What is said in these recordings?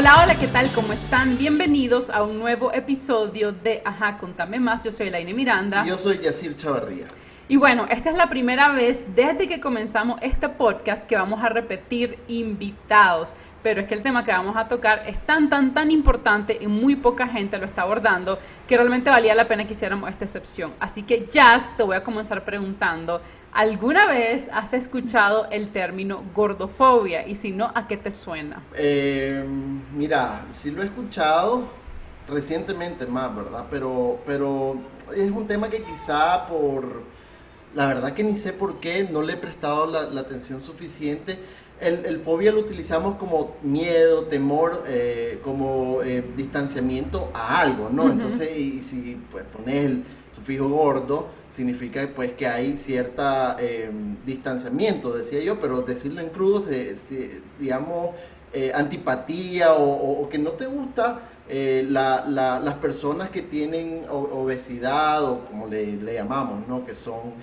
Hola, hola, ¿qué tal? ¿Cómo están? Bienvenidos a un nuevo episodio de Ajá, contame más. Yo soy Elaine Miranda. Y yo soy Yacir Chavarría. Y bueno, esta es la primera vez desde que comenzamos este podcast que vamos a repetir invitados. Pero es que el tema que vamos a tocar es tan, tan, tan importante y muy poca gente lo está abordando que realmente valía la pena que hiciéramos esta excepción. Así que, Jazz, te voy a comenzar preguntando, ¿alguna vez has escuchado el término gordofobia? Y si no, ¿a qué te suena? Eh, mira, sí lo he escuchado recientemente más, ¿verdad? Pero, pero es un tema que quizá por la verdad que ni sé por qué, no le he prestado la, atención suficiente. El, fobia lo utilizamos como miedo, temor, eh, como eh, distanciamiento a algo, ¿no? Entonces, y, si pues, pones el sufijo gordo, significa pues que hay cierta em, distanciamiento, decía yo, pero decirlo en crudo, se, digamos, eh, antipatía o, que no te gusta las personas que tienen obesidad o como le, llamamos, ¿no? Que son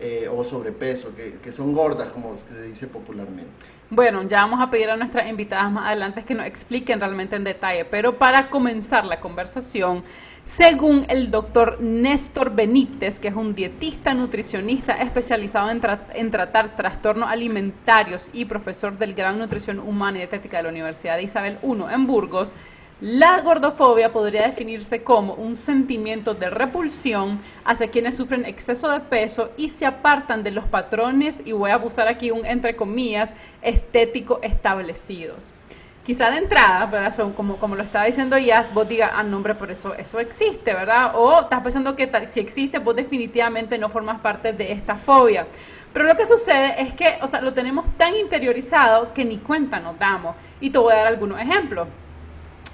eh, o sobrepeso, que, son gordas, como se dice popularmente. Bueno, ya vamos a pedir a nuestras invitadas más adelante que nos expliquen realmente en detalle, pero para comenzar la conversación, según el doctor Néstor Benítez, que es un dietista nutricionista especializado en, tratar trastornos alimentarios y profesor del Gran Nutrición Humana y Dietética de la Universidad de Isabel I en Burgos, la gordofobia podría definirse como un sentimiento de repulsión hacia quienes sufren exceso de peso y se apartan de los patrones, y voy a abusar aquí un entre comillas, estético establecidos. Quizá de entrada, ¿verdad? Son como, como lo estaba diciendo Yas, vos digas, ah, nombre, por eso, eso existe, ¿verdad? O estás pensando que si existe, vos definitivamente no formas parte de esta fobia. Pero lo que sucede es que, o sea, lo tenemos tan interiorizado que ni cuenta nos damos. Y te voy a dar algunos ejemplos.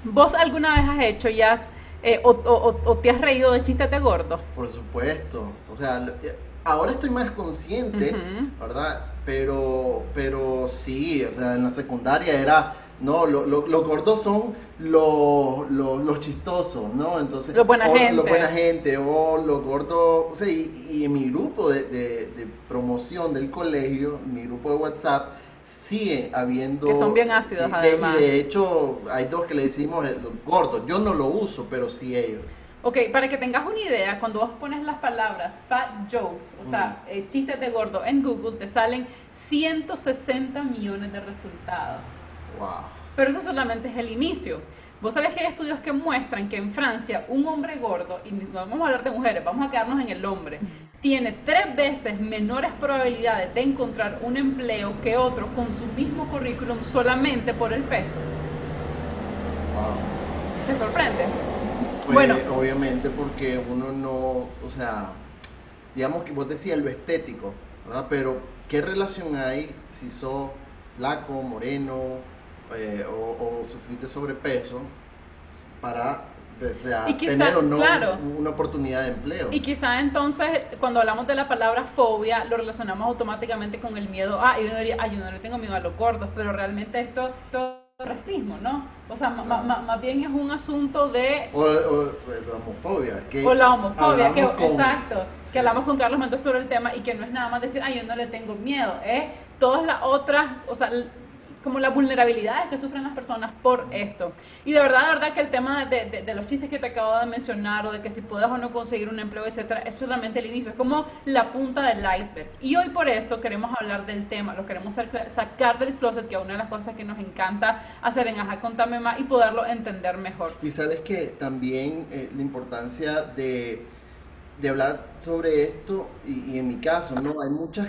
¿Vos alguna vez has hecho ya eh, o, te has reído de chistes de gordo? Por supuesto. O sea, eh, ahora estoy más consciente, ¿verdad? Pero, pero sí, o sea, en la secundaria era, no, los lo, gordos son los chistosos, ¿no? Entonces, los buena gente. Los buena gente, o los gordos, o sea, y, en mi grupo de, de promoción del colegio, mi grupo de WhatsApp, sigue habiendo... Que son bien ácidos además. De, de hecho, hay dos que le decimos gordos. Yo no lo uso, pero sí ellos. Ok, para que tengas una idea, cuando vos pones las palabras fat jokes, o sea, eh, chistes de gordo en Google, te salen 160 millones de resultados. Wow. Pero eso solamente es el inicio. Vos sabés que hay estudios que muestran que en Francia un hombre gordo, y no vamos a hablar de mujeres, vamos a quedarnos en el hombre, tiene tres veces menores probabilidades de encontrar un empleo que otro con su mismo currículum solamente por el peso. Wow. ¿Te sorprende? Pues, bueno, obviamente porque uno no, o sea, digamos que vos decías lo estético, ¿verdad? Pero ¿qué relación hay si sos flaco, moreno eh, o, o sufriste sobrepeso para y tener o no una oportunidad de empleo. Y quizá entonces, cuando hablamos de la palabra fobia, lo relacionamos automáticamente con el miedo. Ah, y uno diría, yo no le tengo miedo a los gordos, pero realmente esto, es racismo, ¿no? O sea, más bien es un asunto de... O, la homofobia. Que o la homofobia, que, exacto. Que hablamos con Carlos Mendoza sobre el tema y que no es nada más decir, ay, yo no le tengo miedo. Es todas las otras, o sea, como las vulnerabilidades que sufren las personas por esto. Y de verdad, de verdad que el tema de, de, los chistes que te acabo de mencionar o de que si puedes o no conseguir un empleo, etcétera, es solamente el inicio, es como la punta del iceberg. Y hoy por eso queremos hablar del tema, lo queremos sacar del closet, que es una de las cosas que nos encanta hacer en Aja Contame Más y poderlo entender mejor. Y sabes que también eh, la importancia de, de hablar sobre esto, y, y en mi caso, ¿no? Hay muchas,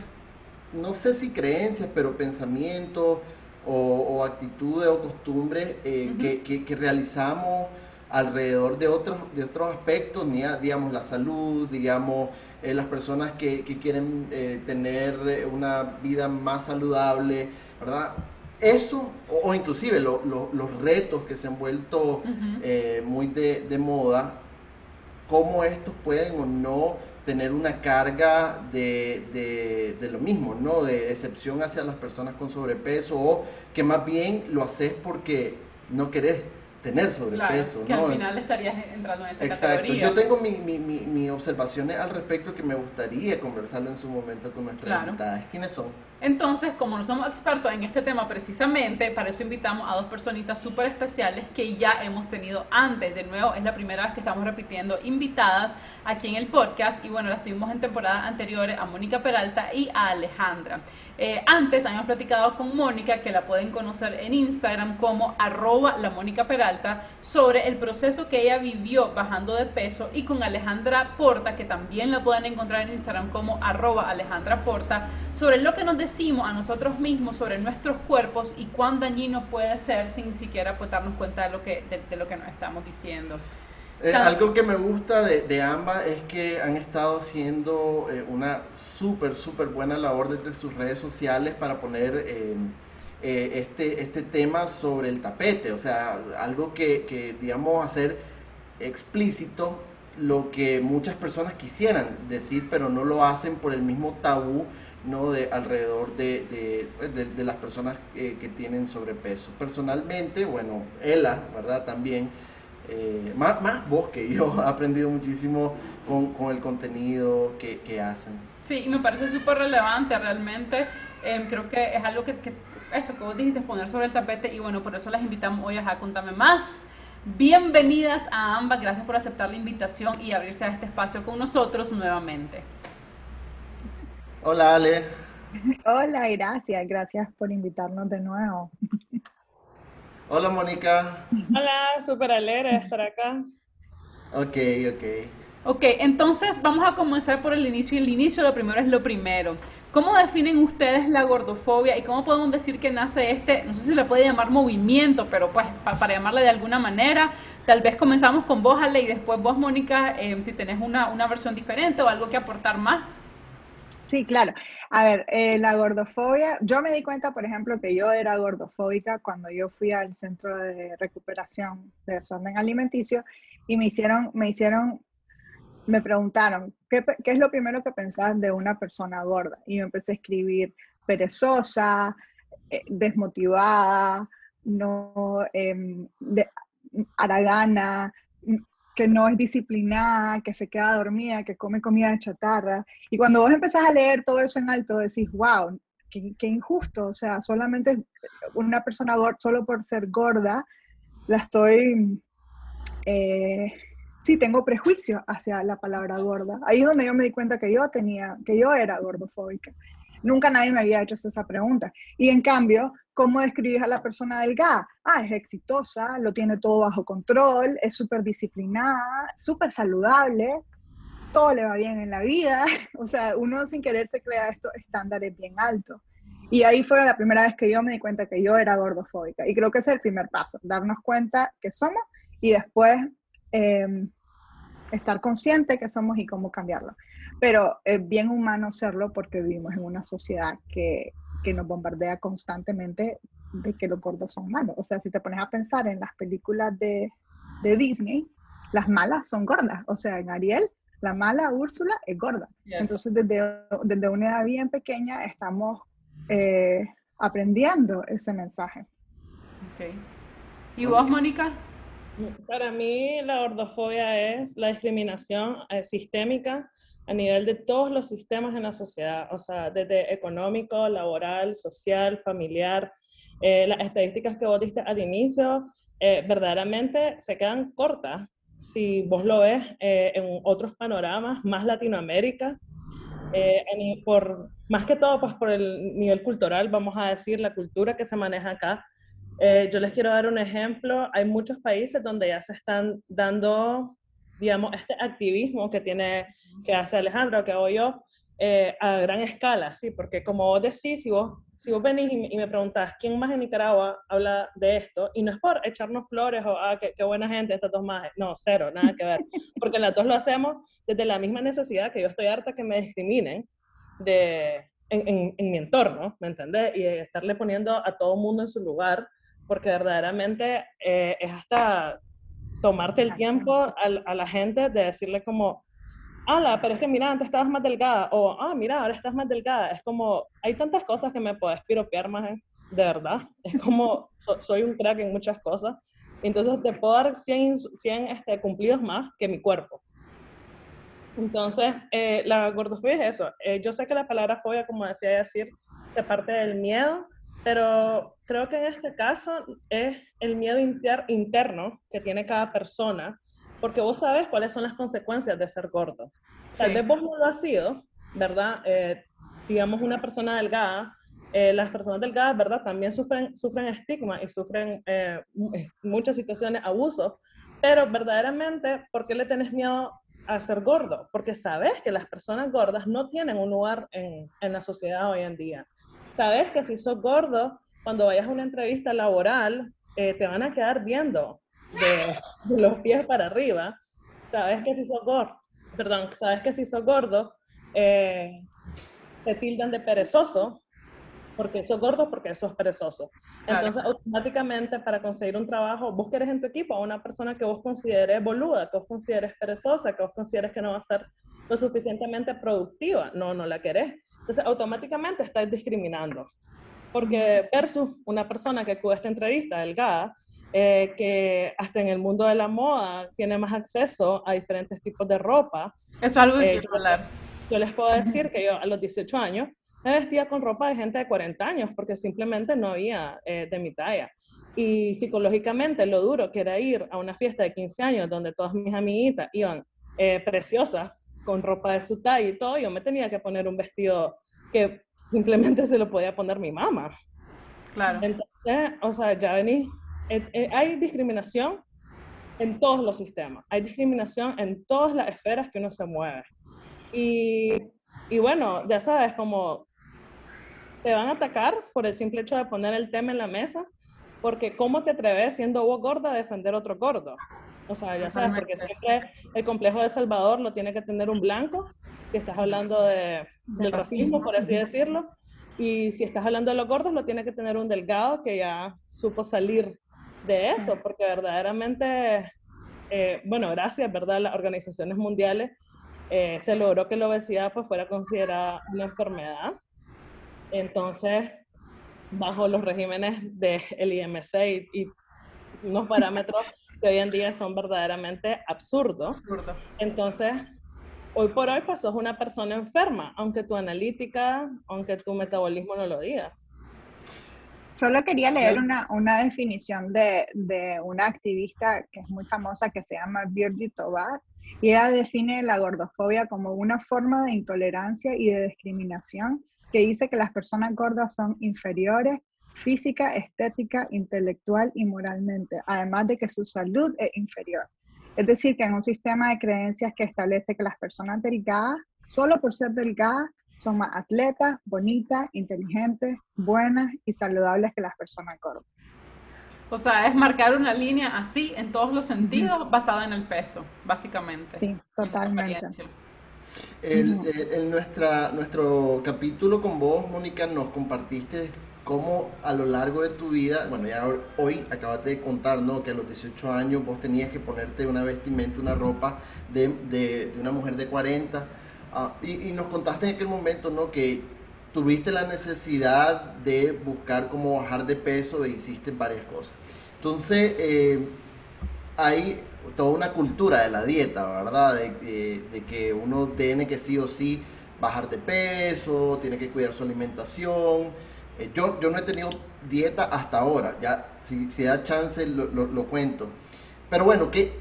no sé si creencias, pero pensamientos o, actitudes o costumbres eh, que, realizamos alrededor de otros, de otros aspectos, digamos la salud, digamos eh, las personas que, quieren eh, tener una vida más saludable, ¿verdad? Eso, o, inclusive los retos que se han vuelto muy de, de moda, cómo estos pueden o no tener una carga de, de, lo mismo, ¿no? De excepción hacia las personas con sobrepeso o que más bien lo haces porque no querés tener sobrepeso. Claro, que al final estarías entrando en esa Exacto. Yo tengo mis mi, mi, observaciones al respecto que me gustaría conversarlo en su momento con nuestras invitadas. ¿Quiénes son? Entonces, como no somos expertos en este tema precisamente, para eso invitamos a dos personitas súper especiales que ya hemos tenido antes. De nuevo, es la primera vez que estamos repitiendo invitadas aquí en el podcast. Y bueno, las tuvimos en temporadas anteriores a Mónica Peralta y a Alejandra. Eh, antes habíamos platicado con Mónica, que la pueden conocer en Instagram como arroba sobre el proceso que ella vivió bajando de peso y con Alejandra Porta, que también la pueden encontrar en Instagram como arroba Alejandra Porta, sobre lo que nos decimos a nosotros mismos sobre nuestros cuerpos y cuán dañino puede ser sin siquiera pues, darnos cuenta de lo que, de lo que nos estamos diciendo. Eh, algo que me gusta de, de, ambas es que han estado haciendo eh, una súper, súper buena labor desde sus redes sociales para poner eh, este, este tema sobre el tapete. O sea, algo que, que, digamos, hacer explícito lo que muchas personas quisieran decir, pero no lo hacen por el mismo tabú ¿no? de alrededor de, de, pues, de, de las personas que tienen sobrepeso. Personalmente, bueno, Ella, ¿verdad? También eh, más, más vos que yo, he aprendido muchísimo con, con el contenido que, que, hacen. Sí, me parece súper relevante realmente. Em, creo que es algo que, que, eso que vos dijiste, poner sobre el tapete y bueno, por eso las invitamos hoy a contarme más. Bienvenidas a ambas, gracias por aceptar la invitación y abrirse a este espacio con nosotros nuevamente. Hola Ale. Hola, gracias, gracias por invitarnos de nuevo. Hola, Mónica. Hola, súper alegre de estar acá. Ok, ok. Ok, entonces vamos a comenzar por el inicio. Y el inicio lo primero es lo primero. ¿Cómo definen ustedes la gordofobia y cómo podemos decir que nace este, no sé si le puede llamar movimiento, pero pues para, llamarle de alguna manera, tal vez comenzamos con vos, Ale, y después vos, Mónica, eh, si tenés una, una versión diferente o algo que aportar más. Sí, claro. A ver, eh, la gordofobia, yo me di cuenta, por ejemplo, que yo era gordofóbica cuando yo fui al centro de recuperación de desorden alimenticio y me hicieron, me hicieron, me preguntaron, ¿qué, es lo primero que pensás de una persona gorda? Y yo empecé a escribir perezosa, eh, desmotivada, no, eh, de, aragana, que no es disciplinada, que se queda dormida, que come comida de chatarra. Y cuando vos empezás a leer todo eso en alto, decís, wow, qué, injusto. O sea, solamente una persona gorda, solo por ser gorda, la estoy... Eh, sí, tengo prejuicio hacia la palabra gorda. Ahí es donde yo me di cuenta que yo tenía, que yo era gordofóbica. Nunca nadie me había hecho esa pregunta. Y en cambio, ¿cómo describís a la persona delgada? Ah, es exitosa, lo tiene todo bajo control, es súper disciplinada, súper saludable, todo le va bien en la vida. O sea, uno sin querer se crea estos estándares bien altos. Y ahí fue la primera vez que yo me di cuenta que yo era gordofóbica. Y creo que ese es el primer paso, darnos cuenta que somos y después em, estar consciente que somos y cómo cambiarlo. Pero es bien humano serlo porque vivimos en una sociedad que, que nos bombardea constantemente de que los gordos son malos. O sea, si te pones a pensar en las películas de, de Disney, las malas son gordas. O sea, en Ariel, la mala Úrsula es gorda. Entonces, desde, desde una edad bien pequeña estamos eh, aprendiendo ese mensaje. Okay. ¿Y vos, Mónica? Para mí, la gordofobia es la discriminación eh, sistémica a nivel de todos los sistemas en la sociedad, o sea, desde económico, laboral, social, familiar. Eh, las estadísticas que vos diste al inicio eh, verdaderamente se quedan cortas si vos lo ves eh, en otros panoramas, más Latinoamérica, por, más que todo pues por el nivel cultural, vamos a decir, la cultura que se maneja acá. yo les quiero dar un ejemplo, hay muchos países donde ya se están dando digamos, este activismo que tiene, que hace Alejandro, que hago yo, eh, a gran escala, sí, porque como vos decís, si vos, si vos venís y, me preguntás, ¿quién más en Nicaragua habla de esto? Y no es por echarnos flores o, ah, qué, qué buena gente, estas dos más, no, cero, nada que ver, porque las dos lo hacemos desde la misma necesidad que yo estoy harta que me discriminen de, en, en, mi entorno, ¿me entendés? Y estarle poniendo a todo mundo en su lugar, porque verdaderamente eh, es hasta tomarte el tiempo a, a, la gente de decirle como, ala, pero es que mira, antes estabas más delgada, o, ah, mira, ahora estás más delgada. Es como, hay tantas cosas que me puedes piropear más, de verdad. Es como, soy un crack en muchas cosas. Entonces te puedo dar 100, 100 este, cumplidos más que mi cuerpo. Entonces, eh, la gordofobia es eso. Eh, yo sé que la palabra fobia, como decía decir, se parte del miedo, pero creo que en este caso es el miedo interno que tiene cada persona, porque vos sabes cuáles son las consecuencias de ser gordo. Tal vez vos no lo has sido, ¿verdad? Eh, digamos, una persona delgada, las personas delgadas, ¿verdad? También sufren, sufren estigma y sufren muchas situaciones, abusos, pero verdaderamente, ¿por qué le tenés miedo a ser gordo, porque sabes que las personas gordas no tienen un lugar en, en, la sociedad hoy en día. Sabes que si sos gordo, cuando vayas a una entrevista laboral, eh, te van a quedar viendo de, los pies para arriba. Sabes que si sos gordo, perdón, sabes que si sos gordo, eh, te tildan de perezoso, porque sos gordo, porque sos perezoso. Entonces, automáticamente para conseguir un trabajo, vos querés en tu equipo a una persona que vos consideres boluda, que vos consideres perezosa, que vos consideres que no va a ser lo suficientemente productiva. No, no la querés. Entonces, automáticamente estás discriminando. Porque versus una persona que acude a esta entrevista delgada, eh, que hasta en el mundo de la moda tiene más acceso a diferentes tipos de ropa. Eso es algo que eh, quiero hablar. Yo les puedo decir que yo a los 18 años me vestía con ropa de gente de 40 años porque simplemente no había eh, de mi talla. Y psicológicamente lo duro que era ir a una fiesta de 15 años donde todas mis amiguitas iban eh, preciosas con ropa de su talla y todo, yo me tenía que poner un vestido que simplemente se lo podía poner mi mamá. Claro. Entonces, o sea, ya vení, eh, hay discriminación en todos los sistemas, hay discriminación en todas las esferas que uno se mueve. Y, y bueno, ya sabes, como te van a atacar por el simple hecho de poner el tema en la mesa, porque ¿cómo te atreves siendo vos gorda a defender otro gordo? O sea, ya sabes, porque siempre el complejo de Salvador lo tiene que tener un blanco, si estás hablando de, del racismo, por así decirlo, y si estás hablando de los gordos, lo tiene que tener un delgado que ya supo salir de eso, porque verdaderamente, eh, bueno, gracias, ¿verdad? Las organizaciones mundiales eh, se logró que la obesidad pues fuera considerada una enfermedad entonces, bajo los regímenes del IMC y, unos parámetros que hoy en día son verdaderamente absurdos. Entonces, hoy por hoy pues sos una persona enferma, aunque tu analítica, aunque tu metabolismo no lo diga. Solo quería leer una, una definición de, de, una activista que es muy famosa que se llama Virgi Tobar, y ella define la gordofobia como una forma de intolerancia y de discriminación que dice que las personas gordas son inferiores física, estética, intelectual y moralmente, además de que su salud es inferior. Es decir, que en un sistema de creencias que establece que las personas delgadas, solo por ser delgadas, son más atletas, bonitas, inteligentes, buenas y saludables que las personas gordas. O sea, es marcar una línea así en todos los sentidos basada en el peso, básicamente. Sí, totalmente. El, en nuestra, nuestro capítulo con vos, Mónica, nos compartiste cómo a lo largo de tu vida, bueno, ya hoy acabas de contar, ¿no? Que a los 18 años vos tenías que ponerte una vestimenta, una ropa de, de, una mujer de 40. Ah, y, nos contaste en aquel momento, ¿no? Que tuviste la necesidad de buscar cómo bajar de peso e hiciste varias cosas. Entonces, eh, hay toda una cultura de la dieta, ¿verdad? De, que uno tiene que sí o sí bajar de peso, tiene que cuidar su alimentación. Eh, yo, yo no he tenido dieta hasta ahora, ya si, si da chance lo, cuento. Pero bueno, ¿qué,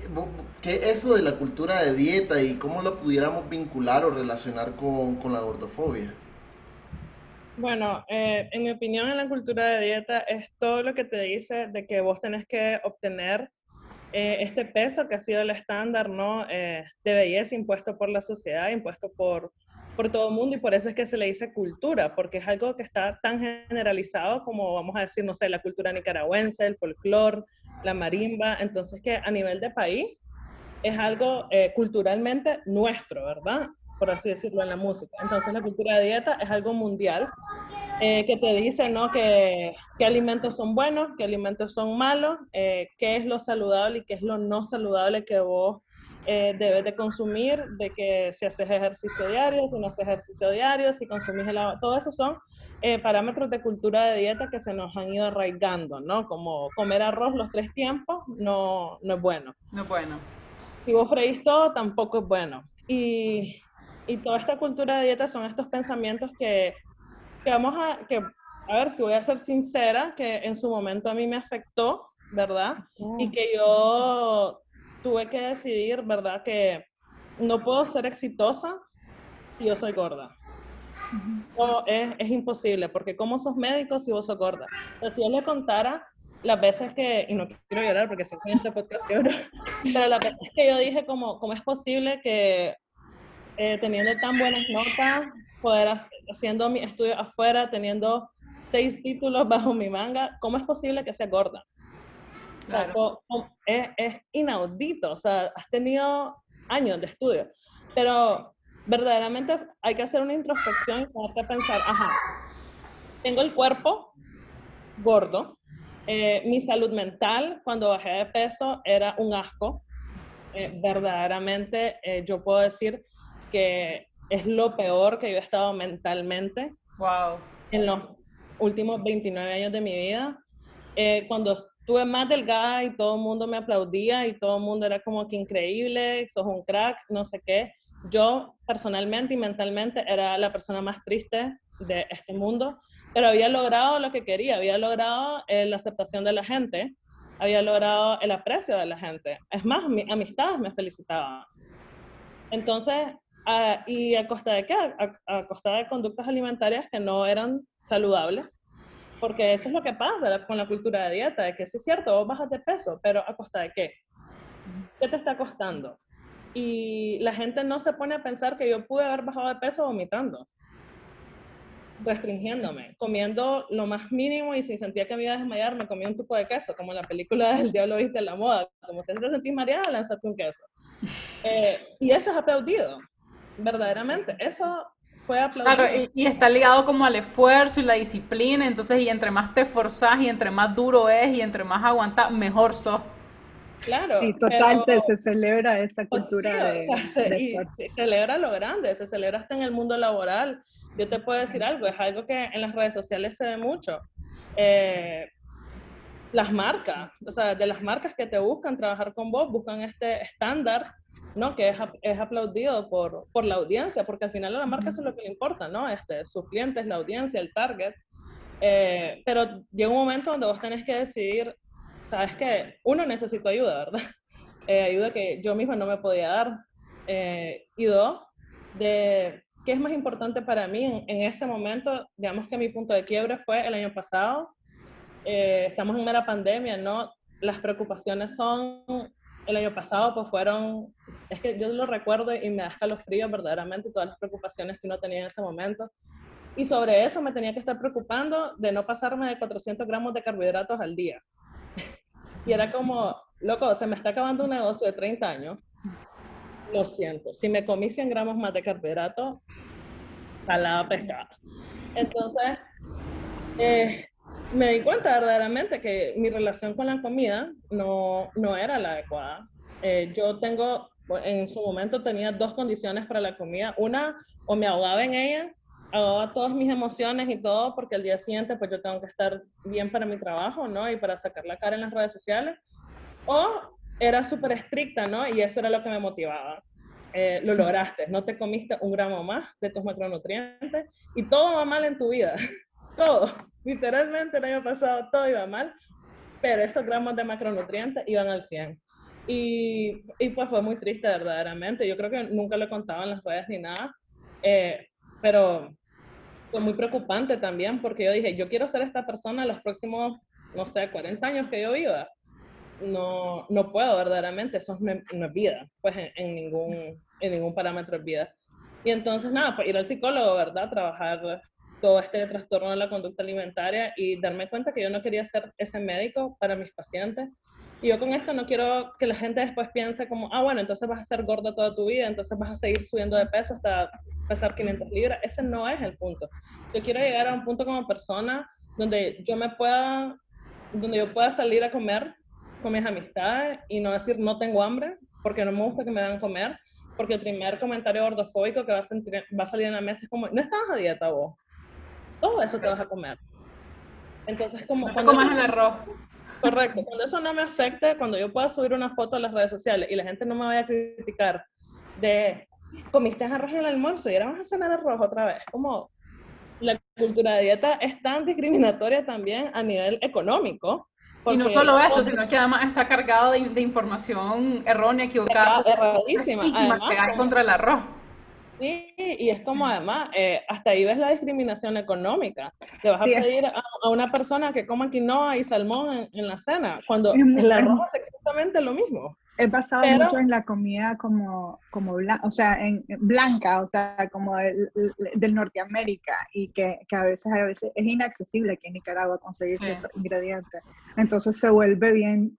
¿qué eso de la cultura de dieta y cómo lo pudiéramos vincular o relacionar con, con la gordofobia? Bueno, eh, en mi opinión, en la cultura de dieta es todo lo que te dice de que vos tenés que obtener eh, este peso que ha sido el estándar ¿no? Eh, de belleza impuesto por la sociedad, impuesto por, por todo el mundo y por eso es que se le dice cultura, porque es algo que está tan generalizado como, vamos a decir, no sé, la cultura nicaragüense, el folclore, la marimba, entonces que a nivel de país es algo eh, culturalmente nuestro, ¿verdad? Por así decirlo en la música. Entonces la cultura de dieta es algo mundial eh, que te dice ¿no? que, qué alimentos son buenos, qué alimentos son malos, eh, qué es lo saludable y qué es lo no saludable que vos eh, debes de consumir, de que si haces ejercicio diario, si no haces ejercicio diario, si consumís el agua, todo eso son eh, parámetros de cultura de dieta que se nos han ido arraigando, ¿no? Como comer arroz los tres tiempos no, no es bueno. No es bueno. Si vos freís todo, tampoco es bueno. Y, y toda esta cultura de dieta son estos pensamientos que, que vamos a, que, a ver, si voy a ser sincera, que en su momento a mí me afectó, ¿verdad? Y que yo tuve que decidir, ¿verdad? Que no puedo ser exitosa si yo soy gorda. No, es, es, imposible, porque ¿cómo sos médico si vos sos gorda? Entonces, si yo le contara las veces que, y no quiero llorar porque sé que en este podcast lloro, pero las veces que yo dije como, ¿cómo es posible que eh, teniendo tan buenas notas, poder haciendo mi estudio afuera, teniendo seis títulos bajo mi manga, ¿cómo es posible que sea gorda? Es, es, inaudito, o sea, has tenido años de estudio, pero verdaderamente hay que hacer una introspección y ponerte a pensar, ajá, tengo el cuerpo gordo, eh, mi salud mental cuando bajé de peso era un asco, eh, verdaderamente eh, yo puedo decir que es lo peor que yo he estado mentalmente wow. en los últimos 29 años de mi vida. cuando estuve más delgada y todo el mundo me aplaudía y todo el mundo era como que increíble, sos un crack, no sé qué. Yo personalmente y mentalmente era la persona más triste de este mundo, pero había logrado lo que quería, había logrado eh, la aceptación de la gente, había logrado el aprecio de la gente. Es más, mis amistades me felicitaban. Entonces, ah, ¿y a costa de qué? A, a costa de conductas alimentarias que no eran saludables porque eso es lo que pasa con la cultura de dieta, de que sí es cierto, vos bajas de peso, pero ¿a costa de qué? ¿Qué te está costando? Y la gente no se pone a pensar que yo pude haber bajado de peso vomitando, restringiéndome, comiendo lo más mínimo y si sentía que me iba a desmayar, me comía un tubo de queso, como en la película del Diablo Viste la Moda, como si te sentís mareada, lanzate un queso. Eh, y eso es aplaudido, verdaderamente. Eso fue Claro, y, está ligado como al esfuerzo y la disciplina, entonces, y entre más te esforzas y entre más duro es y entre más aguantas, mejor sos. Claro. Y total, se celebra esta cultura de, se celebra lo grande, se celebra hasta en el mundo laboral. Yo te puedo decir algo, es algo que en las redes sociales se ve mucho. Eh, las marcas, o sea, de las marcas que te buscan trabajar con vos, buscan este estándar ¿no? Que es, es aplaudido por, por, la audiencia, porque al final a la marca es lo que le importa, ¿no? Este, sus clientes, la audiencia, el target. Eh, pero llega un momento donde vos tenés que decidir, sabes que uno necesito ayuda, ¿verdad? Eh, ayuda que yo misma no me podía dar. Eh, y dos, de qué es más importante para mí en, en, ese momento, digamos que mi punto de quiebre fue el año pasado. estamos en mera pandemia, ¿no? Las preocupaciones son el año pasado pues fueron, es que yo lo recuerdo y me da escalofrío verdaderamente todas las preocupaciones que uno tenía en ese momento. Y sobre eso me tenía que estar preocupando de no pasarme de 400 gramos de carbohidratos al día. y era como, loco, se me está acabando un negocio de 30 años. Lo siento, si me comí 100 gramos más de carbohidratos, salada pescada. Entonces, eh, me di cuenta verdaderamente que mi relación con la comida no, no era la adecuada. Eh, yo tengo, en su momento tenía dos condiciones para la comida. Una, o me ahogaba en ella, ahogaba todas mis emociones y todo, porque al día siguiente pues yo tengo que estar bien para mi trabajo, ¿no? Y para sacar la cara en las redes sociales. O era súper estricta, ¿no? Y eso era lo que me motivaba. Eh, lo lograste, no te comiste un gramo más de tus macronutrientes y todo va mal en tu vida. Todo, literalmente el año pasado todo iba mal, pero esos gramos de macronutrientes iban al 100. Y, y pues fue muy triste verdaderamente. Yo creo que nunca lo contaba en las redes ni nada, eh, pero fue muy preocupante también porque yo dije, yo quiero ser esta persona los próximos, no sé, 40 años que yo viva. No, no puedo verdaderamente, eso no, es vida, pues en, en, ningún, en ningún parámetro es vida. Y entonces, nada, pues ir al psicólogo, ¿verdad? Trabajar todo este trastorno de la conducta alimentaria y darme cuenta que yo no quería ser ese médico para mis pacientes. Y yo con esto no quiero que la gente después piense como, ah, bueno, entonces vas a ser gordo toda tu vida, entonces vas a seguir subiendo de peso hasta pesar 500 libras. Ese no es el punto. Yo quiero llegar a un punto como persona donde yo me pueda, donde yo pueda salir a comer con mis amistades y no decir no tengo hambre, porque no me gusta que me dan comer, porque el primer comentario gordofóbico que va a, sentir, va a salir en la mesa es como, no estás a dieta vos, todo eso te vas a comer. Entonces, como... No cuando comas el arroz. Correcto, cuando eso no me afecte, cuando yo pueda subir una foto a las redes sociales y la gente no me vaya a criticar de, comiste arroz en el almuerzo y ahora vas a cenar arroz otra vez, como la cultura de dieta es tan discriminatoria también a nivel económico. Y no solo eso, sino que además está cargado de, de información errónea, equivocada, erradísima, además, que hay contra el arroz. Sí, y es como además, eh, hasta ahí ves la discriminación económica. Le vas a pedir a, una persona que coma quinoa y salmón en, la cena, cuando el arroz es exactamente lo mismo. He pasado mucho en la comida como, como blanca, o sea, en, blanca, o sea, como el, del Norteamérica, y que, que, a veces a veces es inaccesible aquí en Nicaragua conseguir ciertos ingredientes. Entonces se vuelve bien,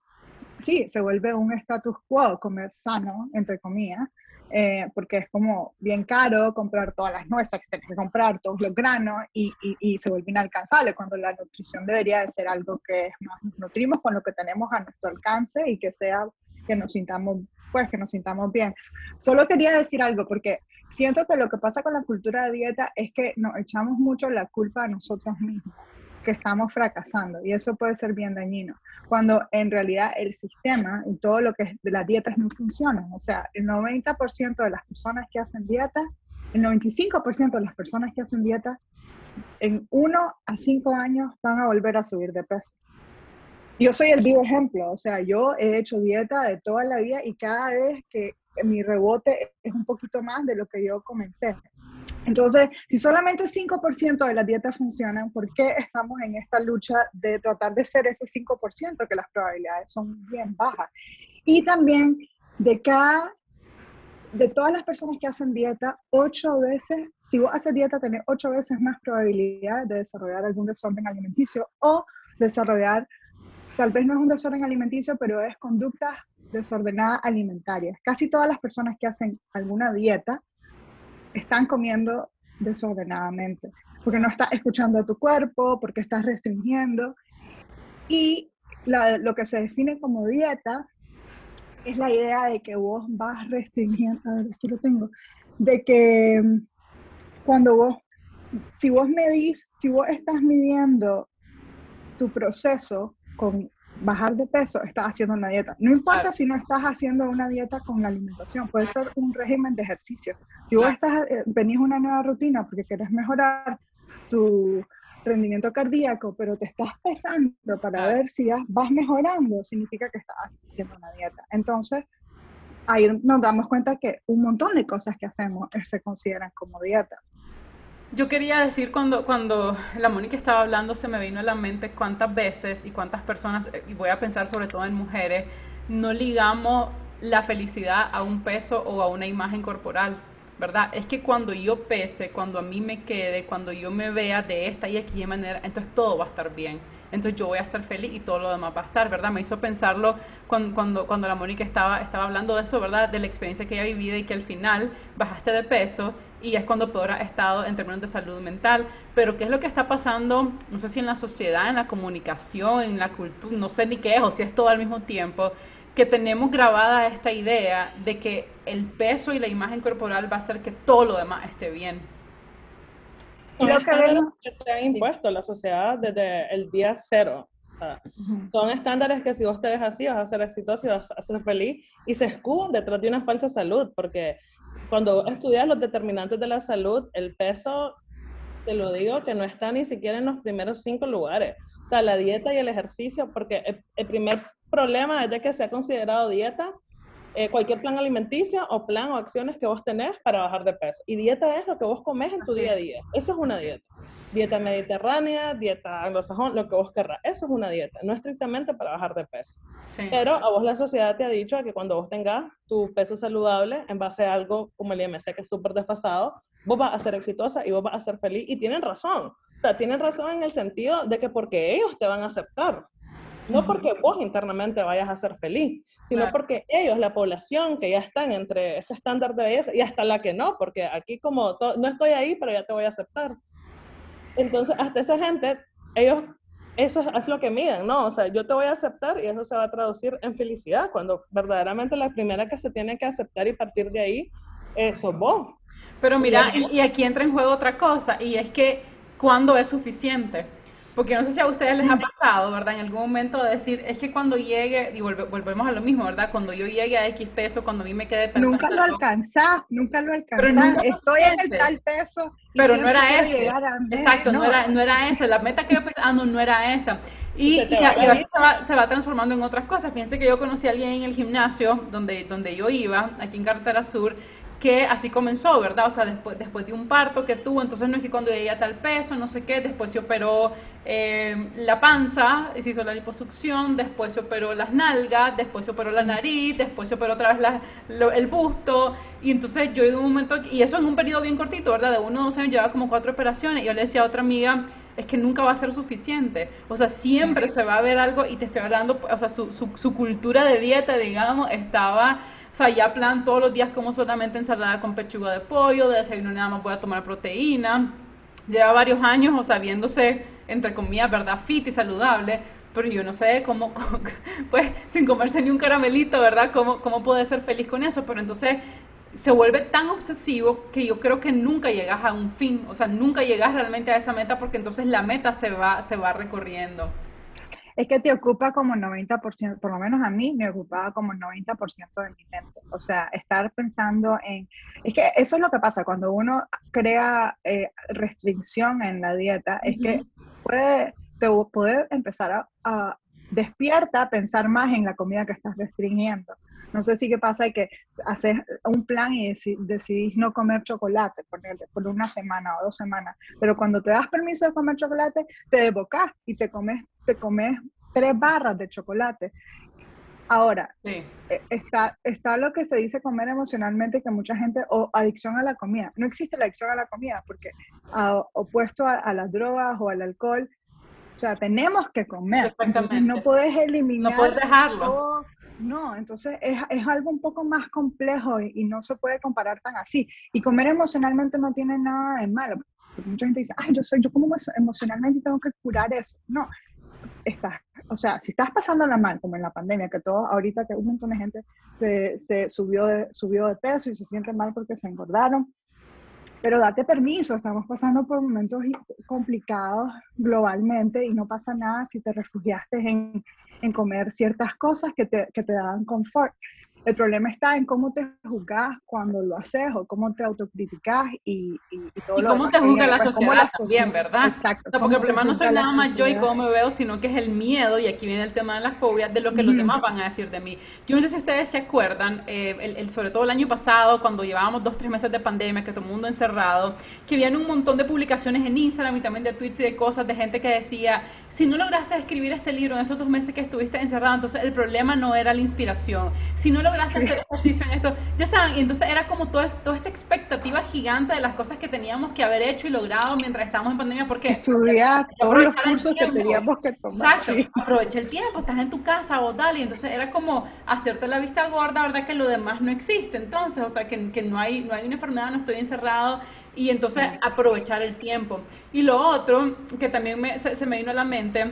sí, se vuelve un status quo comer sano, entre comillas, eh, porque es como bien caro comprar todas las nueces que tienes que comprar, todos los granos, y, y, se vuelve inalcanzable cuando la nutrición debería de ser algo que es más, nos nutrimos con lo que tenemos a nuestro alcance y que sea que nos sintamos, pues, que nos sintamos bien. Solo quería decir algo, porque siento que lo que pasa con la cultura de dieta es que nos echamos mucho la culpa a nosotros mismos, que estamos fracasando, y eso puede ser bien dañino, cuando en realidad el sistema y todo lo que es de las dietas no funcionan. O sea, el 90% de las personas que hacen dieta, el 95% de las personas que hacen dieta, en uno a cinco años van a volver a subir de peso yo soy el vivo ejemplo, o sea, yo he hecho dieta de toda la vida y cada vez que mi rebote es un poquito más de lo que yo comencé. Entonces, si solamente 5% de las dietas funcionan, ¿por qué estamos en esta lucha de tratar de ser ese 5% que las probabilidades son bien bajas? Y también de cada, de todas las personas que hacen dieta, ocho veces, si vos haces dieta, tenés ocho veces más probabilidad de desarrollar algún desorden alimenticio o desarrollar tal vez no es un desorden alimenticio, pero es conducta desordenada alimentaria. Casi todas las personas que hacen alguna dieta están comiendo desordenadamente, porque no estás escuchando a tu cuerpo, porque estás restringiendo. Y lo que se define como dieta es la idea de que vos vas restringiendo, a ver, esto lo tengo, de que cuando vos, si vos medís, si vos estás midiendo tu proceso con bajar de peso, estás haciendo una dieta. No importa si no estás haciendo una dieta con la alimentación, puede ser un régimen de ejercicio. Si vos estás, eh, venís una nueva rutina porque querés mejorar tu rendimiento cardíaco, pero te estás pesando para ver si vas mejorando, significa que estás haciendo una dieta. Entonces, ahí nos damos cuenta que un montón de cosas que hacemos se consideran como dieta. Yo quería decir cuando, cuando la Mónica estaba hablando, se me vino a la mente cuántas veces y cuántas personas, eh, y voy a pensar sobre todo en mujeres, no ligamos la felicidad a un peso o a una imagen corporal, ¿verdad? Es que cuando yo pese, cuando a mí me quede, cuando yo me vea de esta y aquella manera, entonces todo va a estar bien entonces yo voy a ser feliz y todo lo demás va a estar, ¿verdad? Me hizo pensarlo cuando, cuando, cuando la Mónica estaba, estaba hablando de eso, ¿verdad? De la experiencia que ella vivido y que al final bajaste de peso y es cuando peor ha estado en términos de salud mental. Pero ¿qué es lo que está pasando? No sé si en la sociedad, en la comunicación, en la cultura, no sé ni qué es o si es todo al mismo tiempo, que tenemos grabada esta idea de que el peso y la imagen corporal va a hacer que todo lo demás esté bien. Son estándares que, te han impuesto la sociedad desde el día cero. Son estándares que si vos te ves así vas a ser exitoso y vas a ser feliz y se escudan detrás de una falsa salud porque cuando estudias los determinantes de la salud, el peso, te lo digo, que no está ni siquiera en los primeros cinco lugares. O sea, la dieta y el ejercicio, porque el, el primer problema es de que se ha considerado dieta eh, cualquier plan alimenticio o plan o acciones que vos tenés para bajar de peso. Y dieta es lo que vos comes en tu día a día. Eso es una dieta. Dieta mediterránea, dieta anglosajón, lo que vos querrás. Eso es una dieta, no estrictamente para bajar de peso. Pero a vos la sociedad te ha dicho que cuando vos tengas tu peso saludable en base a algo como el IMC que es súper desfasado, vos vas a ser exitosa y vos vas a ser feliz. Y tienen razón. O sea, tienen razón en el sentido de que porque ellos te van a aceptar. No porque vos internamente vayas a ser feliz, sino porque ellos, la población que ya están entre ese estándar de belleza y hasta la que no, porque aquí como no estoy ahí, pero ya te voy a aceptar. Entonces, hasta esa gente, ellos eso es, lo que miden, ¿no? O sea, yo te voy a aceptar y eso se va a traducir en felicidad, cuando verdaderamente la primera que se tiene que aceptar y partir de ahí es vos. Pero mira, y aquí entra en juego otra cosa, y es que cuando es suficiente. Porque no sé si a ustedes les ha pasado, ¿verdad? En algún momento de decir, es que cuando llegue, y volvemos a lo mismo, ¿verdad? Cuando yo llegue a X peso, cuando a mí me quede tal Nunca lo alcanzás, nunca lo alcanzás. Estoy en el tal peso. Pero no era ese. Exacto, no. era, no era esa. La meta que yo pensaba, ah, no, no era esa. Y, y, se, va, se va transformando en otras cosas. Fíjense que yo conocí a alguien en el gimnasio donde, donde yo iba, aquí en Carretera Sur, que así comenzó, ¿verdad? O sea, después, después de un parto que tuvo, entonces no es que cuando ella tal peso, no sé qué, después se operó eh, la panza, se hizo la liposucción, después se operó las nalgas, después se operó la nariz, después se operó otra vez la, el busto, y entonces yo en un momento, y eso en un periodo bien cortito, ¿verdad? De uno o dos años llevaba como cuatro operaciones, y yo le decía a otra amiga, es que nunca va a ser suficiente. O sea, siempre se va a ver algo y te estoy hablando, o sea, su, su, su cultura de dieta, digamos, estaba o sea, ya plan todos los días como solamente ensalada con pechuga de pollo, de desayuno nada más voy a tomar proteína. Lleva varios años, o sea, viéndose, entre comillas, ¿verdad? Fit y saludable, pero yo no sé cómo, pues, sin comerse ni un caramelito, ¿verdad? ¿Cómo, cómo puede ser feliz con eso? Pero entonces se vuelve tan obsesivo que yo creo que nunca llegas a un fin, o sea, nunca llegas realmente a esa meta porque entonces la meta se va, se va recorriendo es que te ocupa como 90%, por lo menos a mí me ocupaba como 90% de mi mente. O sea, estar pensando en... Es que eso es lo que pasa cuando uno crea eh, restricción en la dieta, es que puede, te puede empezar a, a, despierta a pensar más en la comida que estás restringiendo. No sé si qué pasa que haces un plan y decidís no comer chocolate por, por una semana o dos semanas, pero cuando te das permiso de comer chocolate, te devocas y te comes, te comes tres barras de chocolate. Ahora, eh, está, está lo que se dice comer emocionalmente, que mucha gente, o adicción a la comida. No existe la adicción a la comida, porque opuesto a, las drogas o al alcohol, o sea, tenemos que comer. Entonces no puedes eliminar. No puedes dejarlo. No, entonces es, es, algo un poco más complejo y, no se puede comparar tan así. Y comer emocionalmente no tiene nada de malo. Mucha gente dice, ay, yo soy, yo como emocionalmente tengo que curar eso. No, estás, o sea, si estás pasándola mal, como en la pandemia, que todo, ahorita que un montón de gente se, se subió, de, subió de peso y se siente mal porque se engordaron, pero date permiso, estamos pasando por momentos complicados globalmente y no pasa nada si te refugiaste en, en comer ciertas cosas que te, que te dan confort. El problema está en cómo te juzgas cuando lo haces o cómo te autocriticas y, y, y todo y cómo te juzga la sociedad también, ¿verdad? Exacto. porque el problema no soy nada más yo y cómo me veo, sino que es el miedo, y aquí viene el tema de las fobias, de lo que los demás van a decir de mí. Yo no sé si ustedes se acuerdan, eh, el, sobre todo el año pasado, cuando llevábamos dos, tres meses de pandemia, que todo el mundo encerrado, que habían un montón de publicaciones en Instagram y también de tweets y de cosas de gente que decía, si no lograste escribir este libro en estos dos meses que estuviste encerrado, entonces el problema no era la inspiración. Si no lograste hacer ejercicio en esto, ya saben, y entonces era como toda, toda esta expectativa gigante de las cosas que teníamos que haber hecho y logrado mientras estábamos en pandemia. Porque estudiar todos los cursos que teníamos que tomar. Exacto, aprovecha el tiempo, estás en tu casa o tal, y entonces era como hacerte la vista gorda, ¿verdad? Que lo demás no existe. Entonces, o sea, que, que no, hay, no hay una enfermedad, no estoy encerrado y entonces aprovechar el tiempo. Y lo otro que también se, me vino a la mente,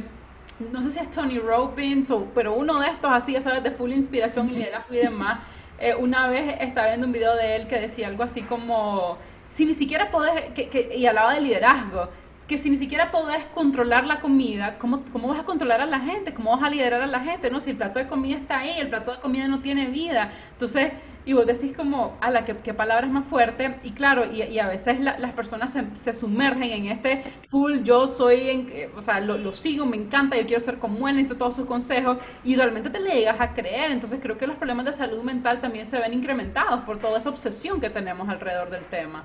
no sé si es Tony Robbins, o, pero uno de estos así, ya sabes, de full inspiración y liderazgo y demás, eh, una vez estaba viendo un video de él que decía algo así como, si ni siquiera podés, que, y hablaba de liderazgo, que si ni siquiera podés controlar la comida, ¿cómo, ¿cómo vas a controlar a la gente? ¿Cómo vas a liderar a la gente? No, si el plato de comida está ahí, el plato de comida no tiene vida. Entonces, y vos decís como, a la que, palabra es más fuerte, y claro, y, a veces las personas se, sumergen en este full, yo soy, en, eh, o sea, lo, sigo, me encanta, yo quiero ser como él, necesito todos sus consejos, y realmente te le llegas a creer, entonces creo que los problemas de salud mental también se ven incrementados por toda esa obsesión que tenemos alrededor del tema.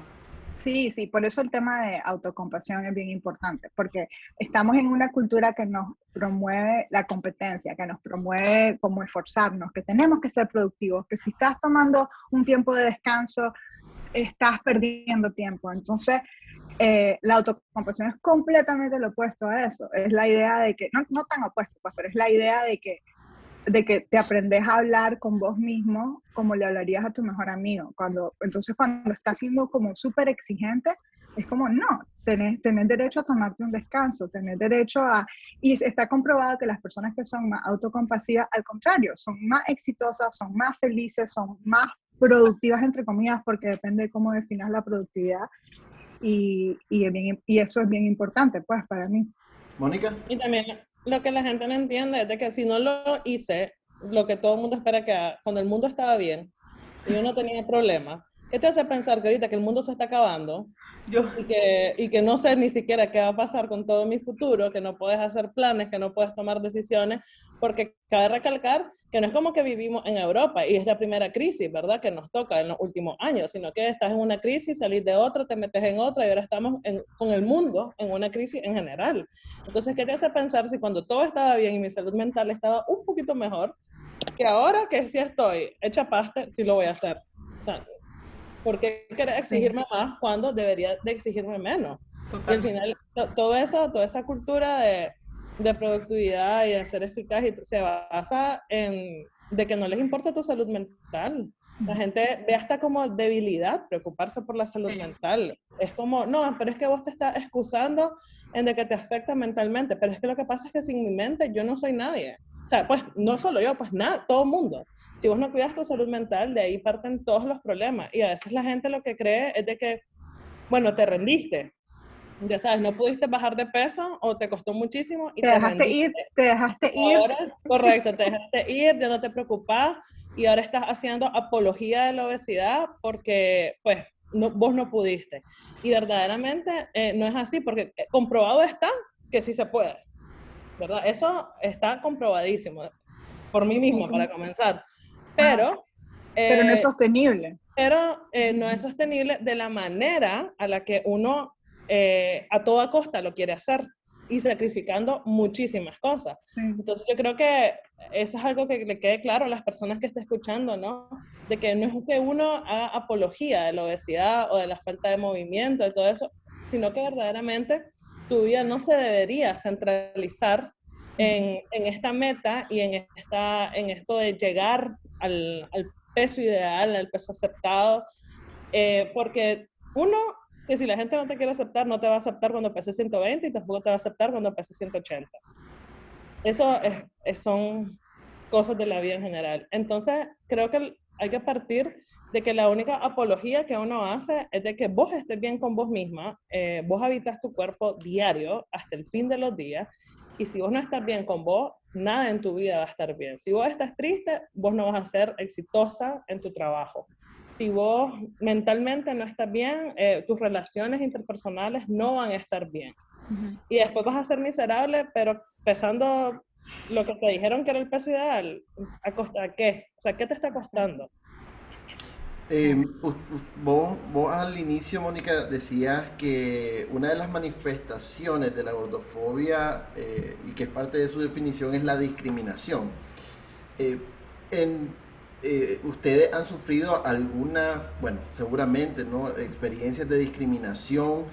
Sí, sí, por eso el tema de autocompasión es bien importante, porque estamos en una cultura que nos promueve la competencia, que nos promueve como esforzarnos, que tenemos que ser productivos, que si estás tomando un tiempo de descanso, estás perdiendo tiempo. Entonces, eh, la autocompasión es completamente lo opuesto a eso. Es la idea de que, no, no tan opuesto, pues, pero es la idea de que de que te aprendes a hablar con vos mismo como le hablarías a tu mejor amigo. Cuando, entonces, cuando estás siendo como súper exigente, Es como, no, tenés, tenés derecho a tomarte un descanso, tenés derecho a... Y está comprobado que las personas que son más autocompasivas, al contrario, son más exitosas, son más felices, son más productivas, entre comillas, porque depende de cómo definas la productividad. Y, y, y eso es bien importante, pues, para mí. Mónica. Y también lo que la gente no entiende es de que si no lo hice, lo que todo el mundo espera que haga, cuando el mundo estaba bien y uno tenía problemas, ¿qué te hace pensar que ahorita que el mundo se está acabando Yo. Y, que, y que no sé ni siquiera qué va a pasar con todo mi futuro, que no puedes hacer planes, que no puedes tomar decisiones, porque cabe recalcar que no es como que vivimos en Europa y es la primera crisis, ¿verdad? Que nos toca en los últimos años, sino que estás en una crisis, salís de otra, te metes en otra y ahora estamos con el mundo en una crisis en general. Entonces, ¿qué te hace pensar si cuando todo estaba bien y mi salud mental estaba un poquito mejor, que ahora que sí estoy hecha pasta, sí lo voy a hacer? O sea, ¿por qué querer exigirme más cuando debería de exigirme menos? Y al final, todo eso, toda esa cultura de de productividad y de ser eficaz y se basa en de que no les importa tu salud mental. La gente ve hasta como debilidad preocuparse por la salud mental. Es como, no, pero es que vos te estás excusando en de que te afecta mentalmente, pero es que lo que pasa es que sin mi mente yo no soy nadie. O sea, pues no solo yo, pues nada, todo el mundo. Si vos no cuidas tu salud mental, de ahí parten todos los problemas. Y a veces la gente lo que cree es de que, bueno, te rendiste, ya sabes, no pudiste bajar de peso o te costó muchísimo y te, dejaste ir, te dejaste ir. correcto, te dejaste ir, ya no te preocupas y ahora estás haciendo apología de la obesidad porque pues no, vos no pudiste. Y verdaderamente eh, no es así porque eh, comprobado está que sí se puede, ¿verdad? Eso está comprobadísimo por mí mismo para comenzar. Pero... pero no es eh, sostenible. Pero no es sostenible de la manera a la que uno eh, a toda costa lo quiere hacer y sacrificando muchísimas cosas. Entonces yo creo que eso es algo que le quede claro a las personas que estén escuchando, ¿no? De que no es que uno haga apología de la obesidad o de la falta de movimiento, de todo eso, sino que verdaderamente tu vida no se debería centralizar en, en esta meta y en, esta, en esto de llegar al, al peso ideal, al peso aceptado, eh, porque uno que si la gente no te quiere aceptar, no te va a aceptar cuando pese 120 y tampoco te va a aceptar cuando pese 180. Eso es, son cosas de la vida en general. Entonces, creo que hay que partir de que la única apología que uno hace es de que vos estés bien con vos misma, eh, vos habitas tu cuerpo diario hasta el fin de los días, y si vos no estás bien con vos, nada en tu vida va a estar bien. Si vos estás triste, vos no vas a ser exitosa en tu trabajo si vos mentalmente no estás bien, eh, tus relaciones interpersonales no van a estar bien. Y después vas a ser miserable, pero pesando lo que te dijeron que era el peso ideal, ¿a costa qué? O sea, ¿qué te está costando? Eh, vos, vos, al inicio, Mónica, decías que una de las manifestaciones de la gordofobia eh, y que es parte de su definición es la discriminación. en eh, ustedes han sufrido alguna, bueno, seguramente, ¿no? Experiencias de discriminación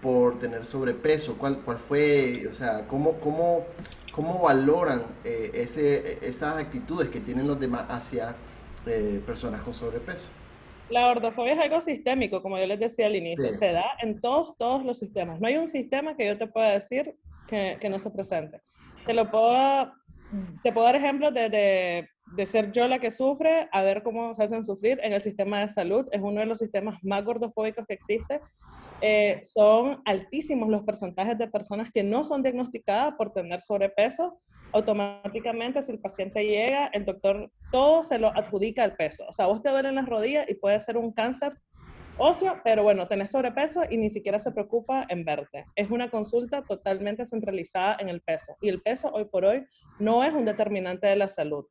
por tener sobrepeso. ¿Cuál, cuál fue, o sea, cómo, cómo, cómo valoran eh, ese, esas actitudes que tienen los demás hacia eh, personas con sobrepeso? La gordofobia es algo sistémico, como yo les decía al inicio, se da en todos, todos los sistemas. No hay un sistema que yo te pueda decir que, que no se presente. Te lo puedo, te puedo dar ejemplos de, de ser yo la que sufre a ver cómo se hacen sufrir en el sistema de salud. Es uno de los sistemas más gordofóbicos que existe. Eh, son altísimos los porcentajes de personas que no son diagnosticadas por tener sobrepeso. Automáticamente, si el paciente llega, el doctor todo se lo adjudica al peso. O sea, vos te duelen las rodillas y puede ser un cáncer óseo, pero bueno, tenés sobrepeso y ni siquiera se preocupa en verte. Es una consulta totalmente centralizada en el peso. Y el peso hoy por hoy no es un determinante de la salud.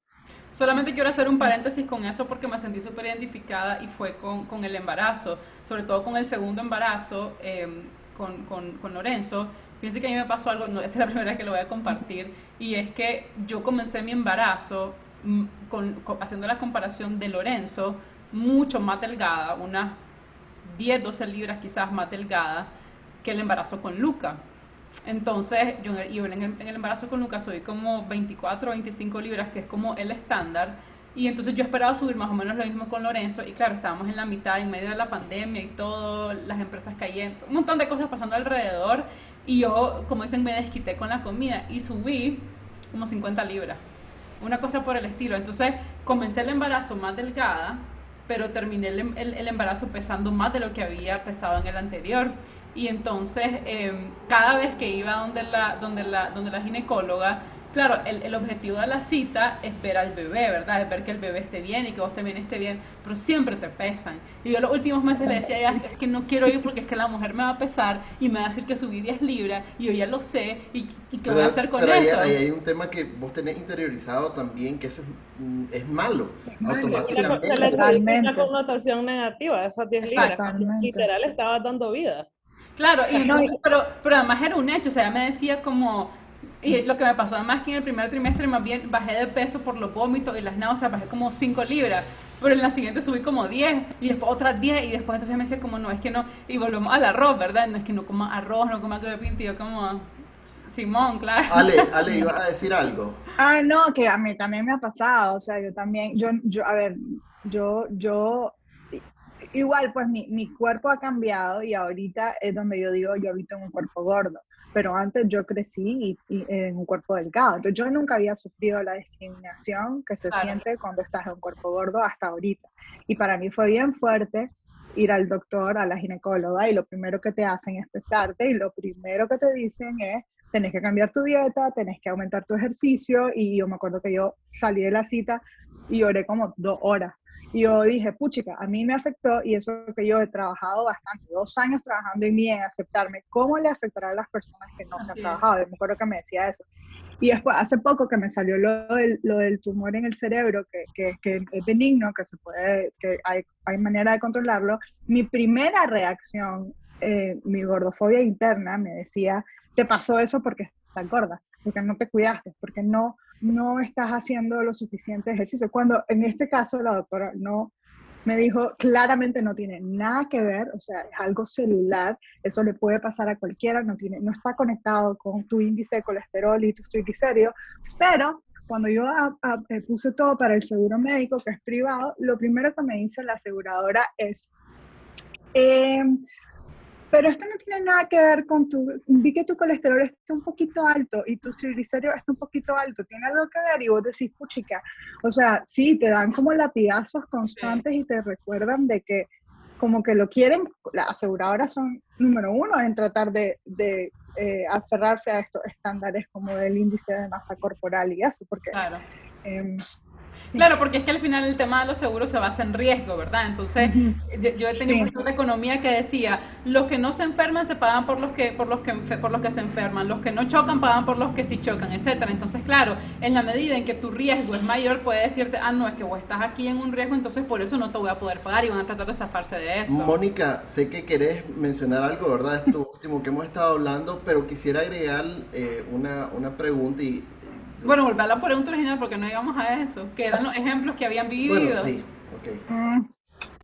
Solamente quiero hacer un paréntesis con eso porque me sentí súper identificada y fue con, con, el embarazo, sobre todo con el segundo embarazo em, con, con, con, Lorenzo. Fíjense que a mí me pasó algo, no, esta es la primera vez que lo voy a compartir, y es que yo comencé mi embarazo mm, haciendo la comparación de Lorenzo, mucho más delgada, unas 10, 12 libras quizás más delgada que el embarazo con Luca. Entonces, yo en el, embarazo con Lucas soy como 24 o 25 libras, que es como el estándar. Y entonces yo esperaba subir más o menos lo mismo con Lorenzo. Y claro, estábamos en la mitad, en medio de la pandemia y todo, las empresas cayendo, un montón de cosas pasando alrededor. Y yo, como dicen, me desquité con la comida y subí como 50 libras. Una cosa por el estilo. Entonces comencé el embarazo más delgada, pero terminé el, el, embarazo pesando más de lo que había pesado en el anterior. Y entonces, em, cada vez que iba donde la, donde la, donde la ginecóloga, claro, el, el, objetivo de la cita es ver al bebé, ¿verdad? Es ver que el bebé esté bien y que vos también esté bien, pero siempre te pesan. Y yo los últimos meses le decía a ella, es que no quiero ir porque es que la mujer me va a pesar y me va a decir que subí 10 libras y yo ya lo sé y, y qué voy a hacer con pero eso. Ahí, hay un tema que vos tenés interiorizado también, que eso es, mm, es malo, automáticamente. Una connotación negativa, esas 10 libras. Literal estaba dando vida. Claro, y pero, pero además era un hecho, o sea, me decía como y lo que me pasó además que en el primer trimestre más bien bajé de peso por los vómitos y las náuseas, bajé como 5 libras. Pero en la siguiente subí como 10 y después otras 10 y después entonces me decía como no, es que no, y volvemos al arroz, ¿verdad? No es que no coma arroz, no coma que pinto, yo como Simón, claro. Ale, Ale, ibas a decir algo. Ah, no, que a mí también me ha pasado, o sea, yo también, yo, yo, a ver, yo, yo, igual, pues mi, mi cuerpo ha cambiado y ahorita es donde yo digo, yo habito en un cuerpo gordo pero antes yo crecí en un cuerpo delgado. Entonces yo nunca había sufrido la discriminación que se siente cuando estás en un cuerpo gordo hasta ahorita. Y para mí fue bien fuerte ir al doctor, a la ginecóloga, y lo primero que te hacen es pesarte, y lo primero que te dicen es, tenés que cambiar tu dieta, tenés que aumentar tu ejercicio, y yo me acuerdo que yo salí de la cita y lloré como dos horas y yo dije, puchica, a mí me afectó y eso que yo he trabajado bastante, dos años trabajando en mí, en aceptarme, ¿cómo le afectará a las personas que no se han trabajado? Yo me acuerdo que me decía eso. Y después, hace poco que me salió lo del, lo del tumor en el cerebro, que, que, que, es benigno, que se puede, que hay, hay manera de controlarlo, mi primera reacción, eh, mi gordofobia interna me decía, te pasó eso porque estás gorda, porque no te cuidaste, porque no no estás haciendo lo suficiente ejercicio. Cuando en este caso la doctora no me dijo claramente no tiene nada que ver, o sea, es algo celular, eso le puede pasar a cualquiera, no, tiene, no está conectado con tu índice de colesterol y tus triglicéridos, pero cuando yo eh, puse todo para el seguro médico, que es privado, lo primero que me dice la aseguradora es, eh, pero esto no tiene nada que ver con tu, vi que tu colesterol está un poquito alto y tu triglicérido está un poquito alto, tiene algo que ver y vos decís, puchica, o sea, sí, te dan como latigazos constantes y te recuerdan de que como que lo quieren, las aseguradoras son número uno en tratar de, de eh, aferrarse a estos estándares como del índice de masa corporal y eso, porque claro. Em, Claro, porque es que al final el tema de los seguros se basa en riesgo, ¿verdad? Entonces, yo he tenido un profesor de economía que decía, los que no se enferman se pagan por los que por los que por los que se enferman, los que no chocan pagan por los que sí chocan, etcétera. Entonces, claro, en la medida en que tu riesgo es mayor, puede decirte, "Ah, no, es que vos estás aquí en un riesgo, entonces por eso no te voy a poder pagar" y van a tratar de zafarse de eso. Mónica, sé que querés mencionar algo, ¿verdad? Esto último que hemos estado hablando, pero quisiera agregar eh, una, una pregunta y bueno, volver a la pregunta original porque no íbamos a eso, que eran los ejemplos que habían vivido. Bueno, sí, ok. Mm.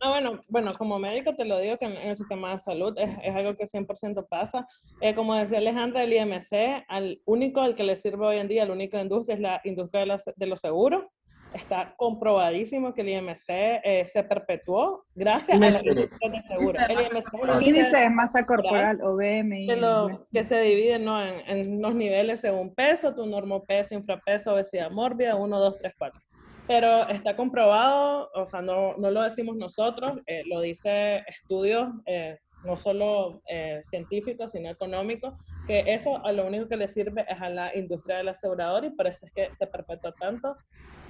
Ah, bueno, bueno, como médico te lo digo que en, el sistema de salud es, es algo que 100% pasa. Eh, como decía Alejandra, el IMC, al único al que le sirve hoy en día, la única industria es la industria de, de los seguros está comprobadísimo que el IMC eh, se perpetuó gracias a la industria de seguros. El índice de masa corporal, o BMI. Que, se divide ¿no? en, en, los niveles según peso, tu normopeso, infrapeso, obesidad mórbida, 1, 2, 3, 4. Pero está comprobado, o sea, no, no lo decimos nosotros, eh, lo dice estudios, eh, no solo científicos, sino económicos, que eso a lo único que le sirve es a la industria del asegurador y por eso es que se perpetuó tanto